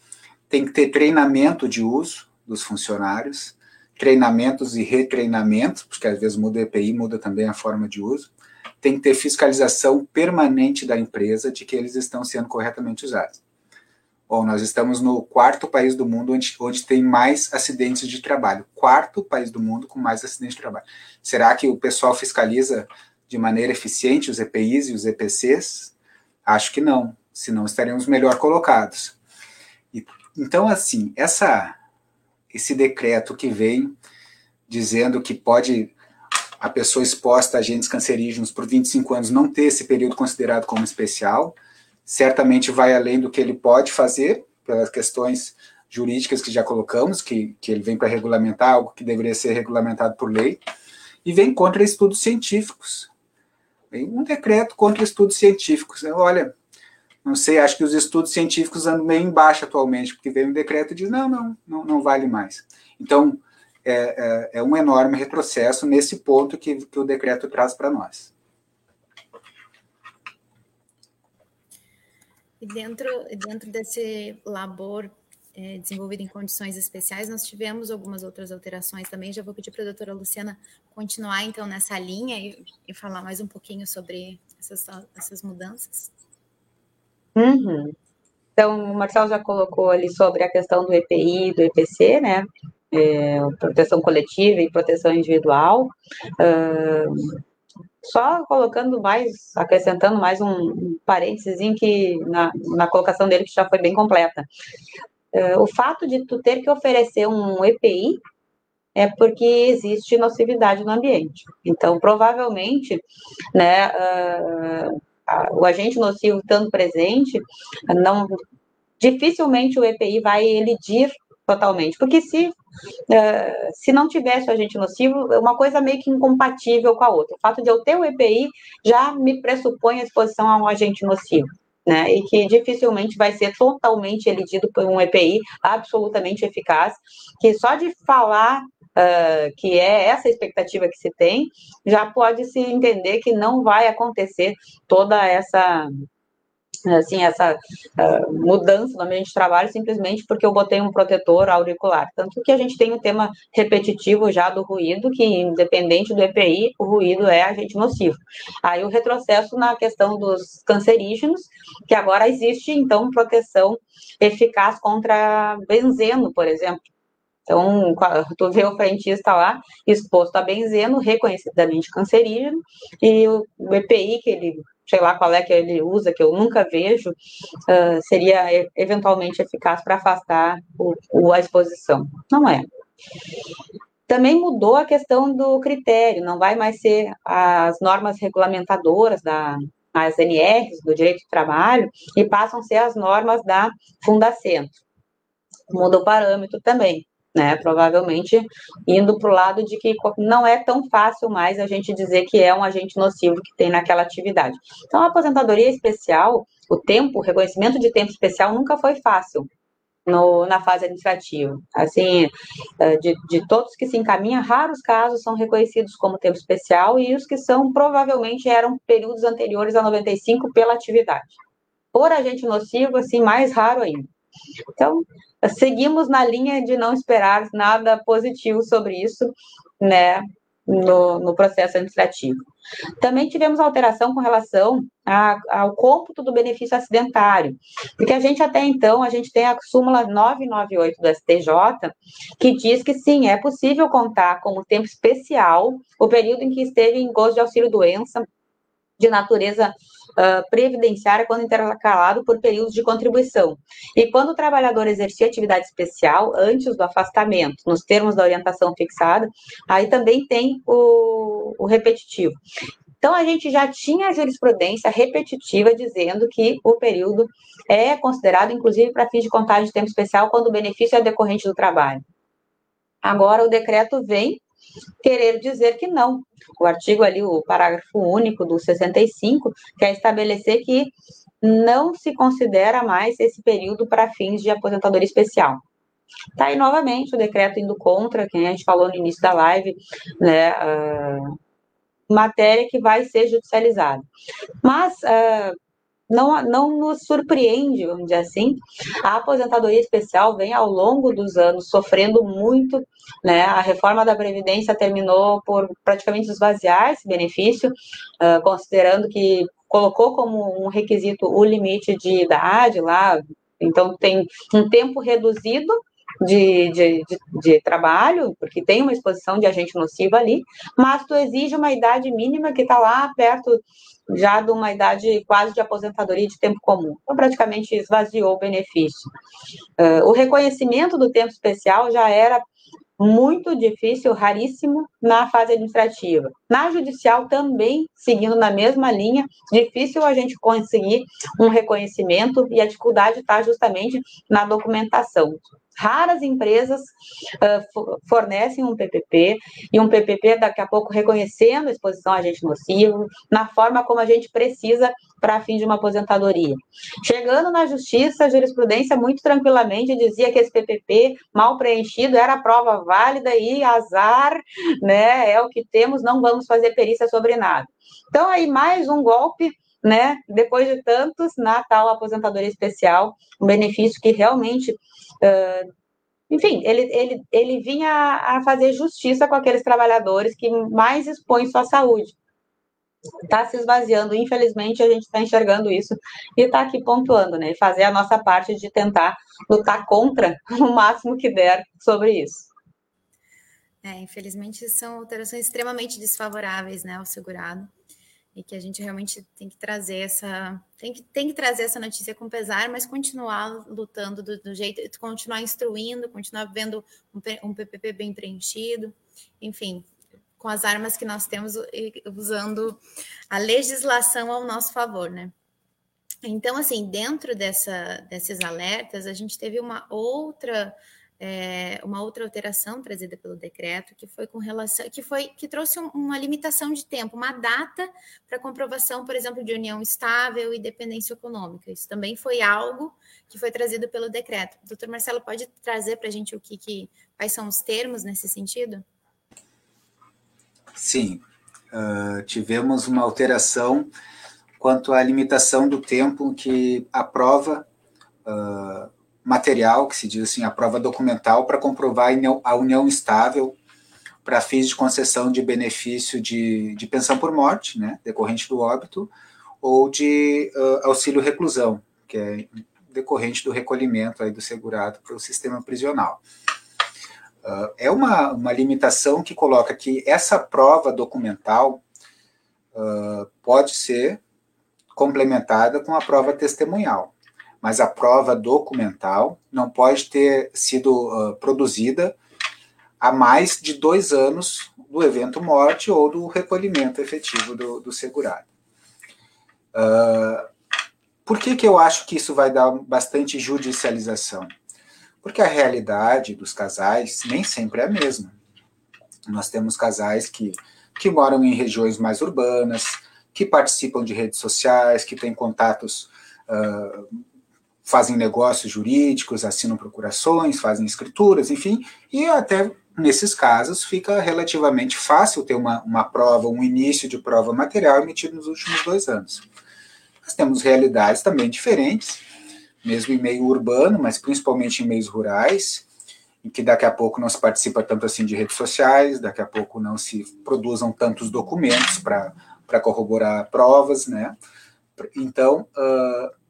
tem que ter treinamento de uso dos funcionários, treinamentos e retreinamentos, porque às vezes muda o EPI, muda também a forma de uso, tem que ter fiscalização permanente da empresa de que eles estão sendo corretamente usados. Bom, nós estamos no quarto país do mundo onde, onde tem mais acidentes de trabalho. Quarto país do mundo com mais acidentes de trabalho. Será que o pessoal fiscaliza de maneira eficiente os EPIs e os EPCs? Acho que não senão estaremos melhor colocados. E, então, assim, essa, esse decreto que vem dizendo que pode a pessoa exposta a agentes cancerígenos por 25 anos não ter esse período considerado como especial, certamente vai além do que ele pode fazer, pelas questões jurídicas que já colocamos, que, que ele vem para regulamentar algo que deveria ser regulamentado por lei, e vem contra estudos científicos. Vem um decreto contra estudos científicos. Olha, não sei, acho que os estudos científicos andam meio embaixo atualmente, porque veio um decreto e diz, não, não, não, não vale mais. Então, é, é, é, um enorme retrocesso nesse ponto que, que o decreto traz para nós. E dentro, dentro desse labor é, desenvolvido em condições especiais, nós tivemos algumas outras alterações também. Já vou pedir para a doutora Luciana continuar, então, nessa linha e, e falar mais um pouquinho sobre essas, essas mudanças. Uhum. Então, o Marcelo já colocou ali sobre a questão do EPI, do EPC, né? É, proteção coletiva e proteção individual. Uh, só colocando mais, acrescentando mais um, parênteses que na, na colocação dele que já foi bem completa. Uh, o fato de tu ter que oferecer um EPI é porque existe nocividade no ambiente. Então, provavelmente, né, uh, o agente nocivo estando presente, não, dificilmente o EPI vai elidir totalmente, porque se, uh, se não tivesse o agente nocivo, é uma coisa meio que incompatível com a outra. O fato de eu ter o EPI já me pressupõe a exposição a um agente nocivo. Né, e que dificilmente vai ser totalmente elidido por um EPI absolutamente eficaz, que só de falar uh, que é essa expectativa que se tem, já pode se entender que não vai acontecer toda essa assim, essa uh, mudança no ambiente de trabalho simplesmente porque eu botei um protetor auricular. Tanto que a gente tem o um tema repetitivo já do ruído, que independente do EPI, o ruído é agente nocivo. Aí o retrocesso na questão dos cancerígenos, que agora existe, então, proteção eficaz contra benzeno, por exemplo. Então, tu vê o frentista lá exposto a benzeno, reconhecidamente cancerígeno, e o EPI que ele sei lá qual é que ele usa, que eu nunca vejo, uh, seria eventualmente eficaz para afastar o, o, a exposição. Não é. Também mudou a questão do critério, não vai mais ser as normas regulamentadoras da as NRs do direito do trabalho e passam a ser as normas da Fundacentro. Muda o parâmetro também né? Provavelmente indo para o lado de que não é tão fácil mais a gente dizer que é um agente nocivo que tem naquela atividade. Então, a aposentadoria especial, o tempo, o reconhecimento de tempo especial nunca foi fácil. No, na fase administrativa. Assim, eh, de, de todos que se encaminham, raros casos são reconhecidos como tempo especial e os que são provavelmente eram períodos anteriores a 95 pela atividade. Por agente nocivo, assim, mais raro ainda. Então, seguimos na linha de não esperar nada positivo sobre isso, né, no, no processo administrativo. Também tivemos alteração com relação a, ao cômputo do benefício acidentário, porque a gente até então, a gente tem a súmula 998 do STJ, que diz que sim, é possível contar como tempo especial o período em que esteve em gozo de auxílio-doença de natureza uh, previdenciária quando intercalado por períodos de contribuição. E quando o trabalhador exercia atividade especial antes do afastamento, nos termos da orientação fixada, aí também tem o, o repetitivo. Então, a gente já tinha a jurisprudência repetitiva dizendo que o período é considerado, inclusive, para fins de contagem de tempo especial, quando o benefício é decorrente do trabalho. Agora, o decreto vem querer dizer que não. O artigo ali, o parágrafo único do 65, quer estabelecer que não se considera mais esse período para fins de aposentadoria especial. Tá aí novamente o decreto indo contra, quem a gente falou no início da live, né, uh, matéria que vai ser judicializada. Mas uh, não, não nos surpreende, vamos dizer assim. A aposentadoria especial vem ao longo dos anos sofrendo muito, né? A reforma da Previdência terminou por praticamente esvaziar esse benefício, uh, considerando que colocou como um requisito o limite de idade lá, então tem um tempo reduzido de, de, de, de, trabalho, porque tem uma exposição de agente nocivo ali, mas tu exige uma idade mínima que está lá perto já de uma idade quase de aposentadoria de tempo comum. Então, praticamente esvaziou o benefício. Uh, o reconhecimento do tempo especial já era muito difícil, raríssimo na fase administrativa. Na judicial também, seguindo na mesma linha, difícil a gente conseguir um reconhecimento e a dificuldade está justamente na documentação raras empresas uh, fornecem um PPP, e um PPP daqui a pouco reconhecendo a exposição a agente nocivo, na forma como a gente precisa para fim de uma aposentadoria. Chegando na justiça, a jurisprudência muito tranquilamente dizia que esse PPP mal preenchido era prova válida e azar, né, é o que temos, não vamos fazer perícia sobre nada. Então, aí mais um golpe né, depois de tantos na tal aposentadoria especial, um benefício que realmente Uh, enfim, ele, ele, ele vinha a fazer justiça com aqueles trabalhadores que mais expõem sua saúde. Está se esvaziando, infelizmente, a gente está enxergando isso e está aqui pontuando, né? Fazer a nossa parte de tentar lutar contra o máximo que der sobre isso. É, infelizmente, são alterações extremamente desfavoráveis né, ao segurado e que a gente realmente tem que trazer essa tem que, tem que trazer essa notícia com pesar, mas continuar lutando do, do jeito, continuar instruindo, continuar vendo um, um, PPP bem preenchido, enfim, com as armas que nós temos usando a legislação ao nosso favor, né? Então, assim, dentro dessa, desses alertas, a gente teve uma outra é, uma outra alteração trazida pelo decreto que foi com relação que foi que trouxe um, uma limitação de tempo, uma data para comprovação, por exemplo, de união estável e dependência econômica. Isso também foi algo que foi trazido pelo decreto. Doutor Marcelo pode trazer para a gente o que, que quais são os termos nesse sentido? Sim, uh, tivemos uma alteração quanto à limitação do tempo que a prova uh, material, que se diz assim, a prova documental, para comprovar a união estável para fins de concessão de benefício de, de pensão por morte, né, decorrente do óbito, ou de uh, auxílio reclusão, que é decorrente do recolhimento aí do segurado para o sistema prisional. Uh, é uma, uma limitação que coloca que essa prova documental uh, pode ser complementada com a prova testemunhal, mas a prova documental não pode ter sido uh, produzida há mais de dois anos do evento morte ou do recolhimento efetivo do, do segurado. Uh, por que, que eu acho que isso vai dar bastante judicialização? Porque a realidade dos casais nem sempre é a mesma. Nós temos casais que, que moram em regiões mais urbanas, que participam de redes sociais, que têm contatos, uh, fazem negócios jurídicos, assinam procurações, fazem escrituras, enfim, e até nesses casos fica relativamente fácil ter uma, uma prova, um início de prova material emitido nos últimos dois anos. Nós temos realidades também diferentes, mesmo em meio urbano, mas principalmente em meios rurais, em que daqui a pouco não se participa tanto assim de redes sociais, daqui a pouco não se produzam tantos documentos para corroborar provas, né? Então, uh,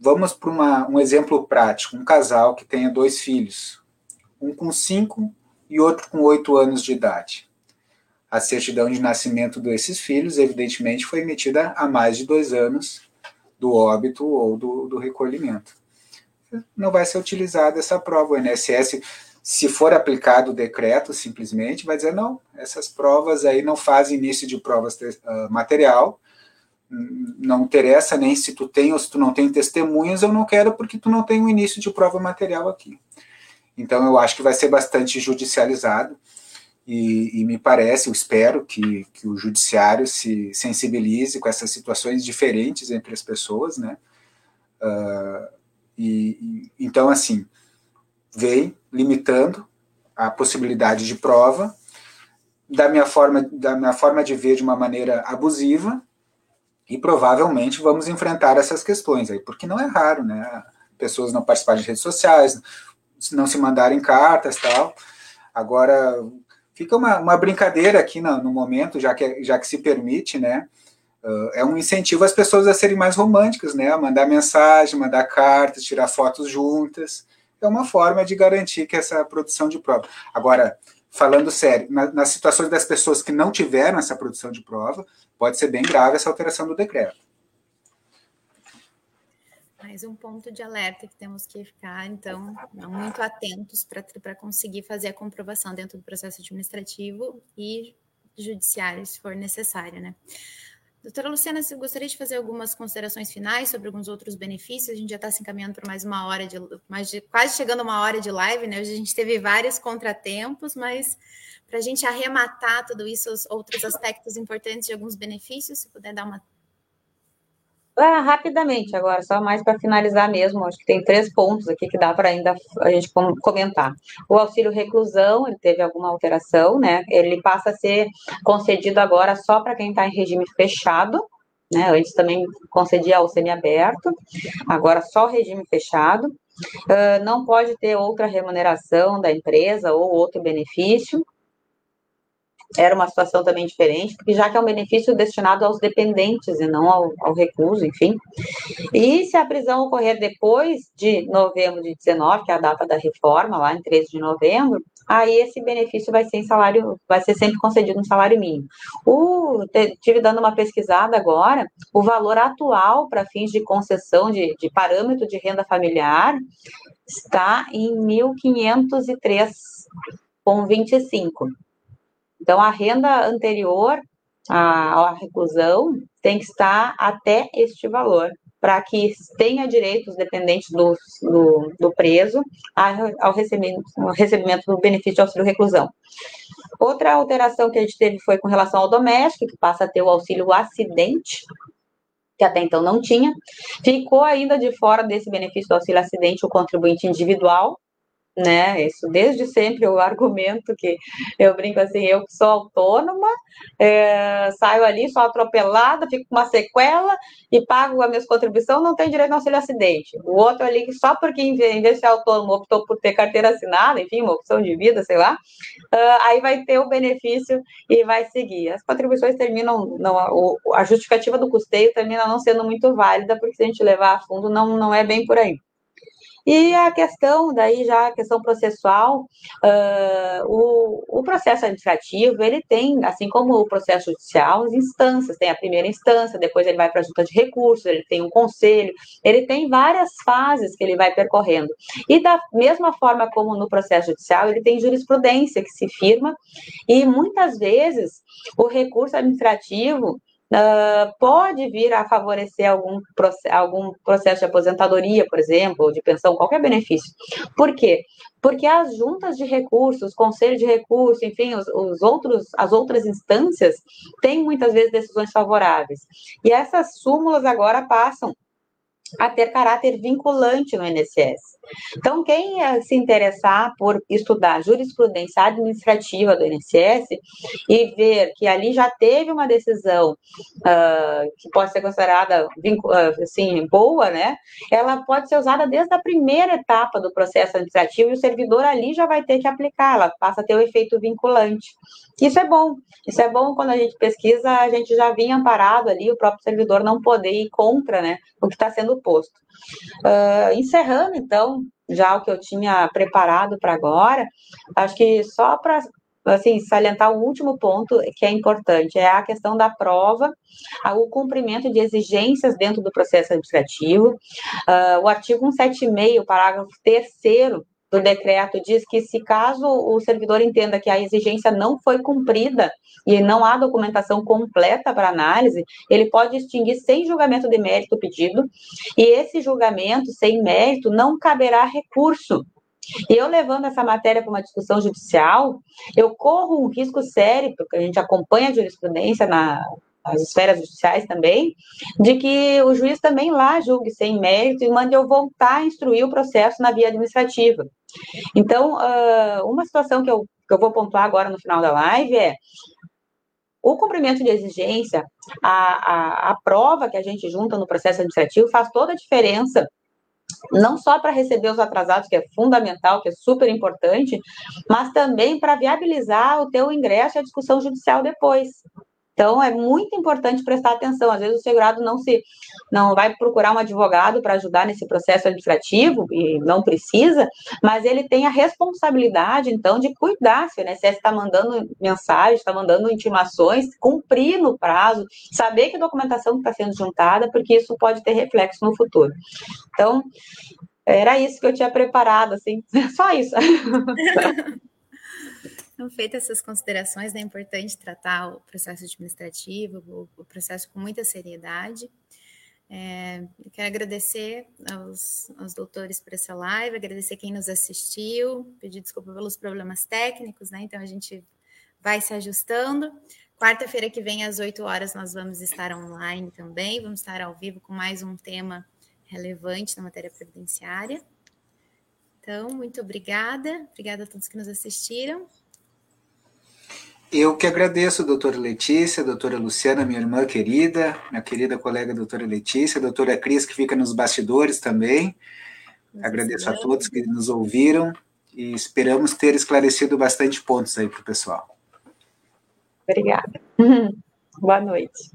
vamos para um exemplo prático: um casal que tenha dois filhos, um com cinco e outro com oito anos de idade. A certidão de nascimento desses filhos, evidentemente, foi emitida há mais de dois anos do óbito ou do, do recolhimento. Não vai ser utilizada essa prova. O INSS, se for aplicado o decreto, simplesmente vai dizer: não, essas provas aí não fazem início de provas uh, material, não interessa nem se tu tem ou se tu não tem testemunhas, eu não quero porque tu não tem um início de prova material aqui. Então eu acho que vai ser bastante judicializado e, e, me parece, eu espero que, que o judiciário se sensibilize com essas situações diferentes entre as pessoas, né? Uh, e, e, então, assim, vem limitando a possibilidade de prova da minha forma, da minha forma de ver de uma maneira abusiva e provavelmente vamos enfrentar essas questões aí, porque não é raro, né? Pessoas não participarem de redes sociais, não se mandarem cartas tal. Agora, fica uma, uma brincadeira aqui no, no, momento, já que, já que se permite, né? Uh, é um incentivo às pessoas a serem mais românticas, né? A mandar mensagem, mandar cartas, tirar fotos juntas. É uma forma de garantir que essa produção de prova. Agora, falando sério, na, nas situações das pessoas que não tiveram essa produção de prova, pode ser bem grave essa alteração do decreto mais um ponto de alerta que temos que ficar, então, muito atentos para conseguir fazer a comprovação dentro do processo administrativo e judiciário, se for necessário, né? Doutora Luciana, eu gostaria de fazer algumas considerações finais sobre alguns outros benefícios. A gente já está se encaminhando para mais uma hora de, mais de quase chegando a uma hora de live, né? Hoje a gente teve vários contratempos, mas para a gente arrematar tudo isso, os outros aspectos importantes de alguns benefícios, se puder dar uma ah, rapidamente agora, só mais para finalizar mesmo, acho que tem três pontos aqui que dá para ainda a gente comentar. O auxílio reclusão, ele teve alguma alteração, né? Ele passa a ser concedido agora só para quem está em regime fechado, né? Antes também concedia ao semiaberto, agora só regime fechado. Uh, não pode ter outra remuneração da empresa ou outro benefício era uma situação também diferente, porque já que é um benefício destinado aos dependentes e não ao, ao recluso, enfim. E se a prisão ocorrer depois de novembro de 19, que é a data da reforma, lá em 13 de novembro, aí esse benefício vai ser em salário, vai ser sempre concedido no salário mínimo. O, tive dando uma pesquisada agora, o valor atual para fins de concessão de, de parâmetro de renda familiar está em 1.503,25. Então, a renda anterior à, à reclusão tem que estar até este valor, para que tenha direitos dependentes do, do, do preso ao recebimento, ao recebimento do benefício de auxílio reclusão. Outra alteração que a gente teve foi com relação ao doméstico, que passa a ter o auxílio acidente, que até então não tinha. Ficou ainda de fora desse benefício do auxílio acidente o contribuinte individual, né? Isso desde sempre o argumento que eu brinco assim, eu que sou autônoma, é, saio ali, sou atropelada, fico com uma sequela e pago a minha contribuição, não tenho direito ao auxílio acidente. O outro ali, só porque em vez de ser autônomo, optou por ter carteira assinada, enfim, uma opção de vida, sei lá, uh, aí vai ter o benefício e vai seguir. As contribuições terminam, não, a justificativa do custeio termina não sendo muito válida, porque se a gente levar a fundo, não, não é bem por aí. E a questão, daí já a questão processual, uh, o, o processo administrativo, ele tem, assim como o processo judicial, as instâncias, tem a primeira instância, depois ele vai para a junta de recursos, ele tem um conselho, ele tem várias fases que ele vai percorrendo. E da mesma forma como no processo judicial, ele tem jurisprudência que se firma, e muitas vezes o recurso administrativo uh, pode vir a favorecer algum, algum processo de aposentadoria, por exemplo, ou de pensão, qualquer benefício. Por quê? Porque as juntas de recursos, conselho de recursos, enfim, os, os outros, as outras instâncias têm muitas vezes decisões favoráveis. E essas súmulas agora passam a ter caráter vinculante no INSS. Então, quem eh, se interessar por estudar jurisprudência administrativa do INSS e ver que ali já teve uma decisão uh, que pode ser considerada uh, assim, boa, né? Ela pode ser usada desde a primeira etapa do processo administrativo e o servidor ali já vai ter que aplicar, ela passa a ter o efeito vinculante. Isso é bom. Isso é bom quando a gente pesquisa, a gente já vinha amparado ali, o próprio servidor não poder ir contra né, o que está sendo posto. Uh, encerrando, então, já o que eu tinha preparado para agora, acho que só para assim, salientar o último ponto que é importante, é a questão da prova, o cumprimento de exigências dentro do processo administrativo. Uh, o artigo 176, parágrafo 3 do decreto diz que se caso o servidor entenda que a exigência não foi cumprida e não há documentação completa para análise, ele pode extinguir sem julgamento de mérito o pedido, e esse julgamento sem mérito não caberá recurso. E eu levando essa matéria para uma discussão judicial, eu corro um risco sério, porque a gente acompanha a jurisprudência na, as esferas judiciais também, de que o juiz também lá julgue sem mérito e mande eu voltar a instruir o processo na via administrativa. Então, uma situação que eu, que eu vou pontuar agora no final da live é o cumprimento de exigência, a, a, a prova que a gente junta no processo administrativo faz toda a diferença não só para receber os atrasados, que é fundamental, que é super importante, mas também para viabilizar o teu ingresso a discussão judicial depois. Então, é muito importante prestar atenção. Às vezes o segurado não se não vai procurar um advogado para ajudar nesse processo administrativo e não precisa, mas ele tem a responsabilidade, então, de cuidar se o INSS está mandando mensagens, está mandando intimações, cumprir no prazo, saber que documentação está sendo juntada, porque isso pode ter reflexo no futuro. Então, era isso que eu tinha preparado, assim, só isso. Então, feitas essas considerações, é importante tratar o processo administrativo, o, o processo com muita seriedade. É, quero agradecer aos, aos, doutores por essa live, agradecer quem nos assistiu, pedir desculpa pelos problemas técnicos, né? Então a gente vai se ajustando. Quarta-feira que vem, às 8 horas, nós vamos estar online também, vamos estar ao vivo com mais um tema relevante na matéria previdenciária. Então, muito obrigada, obrigada a todos que nos assistiram eu que agradeço, doutora Letícia, doutora Luciana, minha irmã querida, minha querida colega doutora Letícia, doutora Cris, que fica nos bastidores também. Agradeço a todos que nos ouviram e esperamos ter esclarecido bastante pontos aí para o pessoal. Obrigada. Boa noite.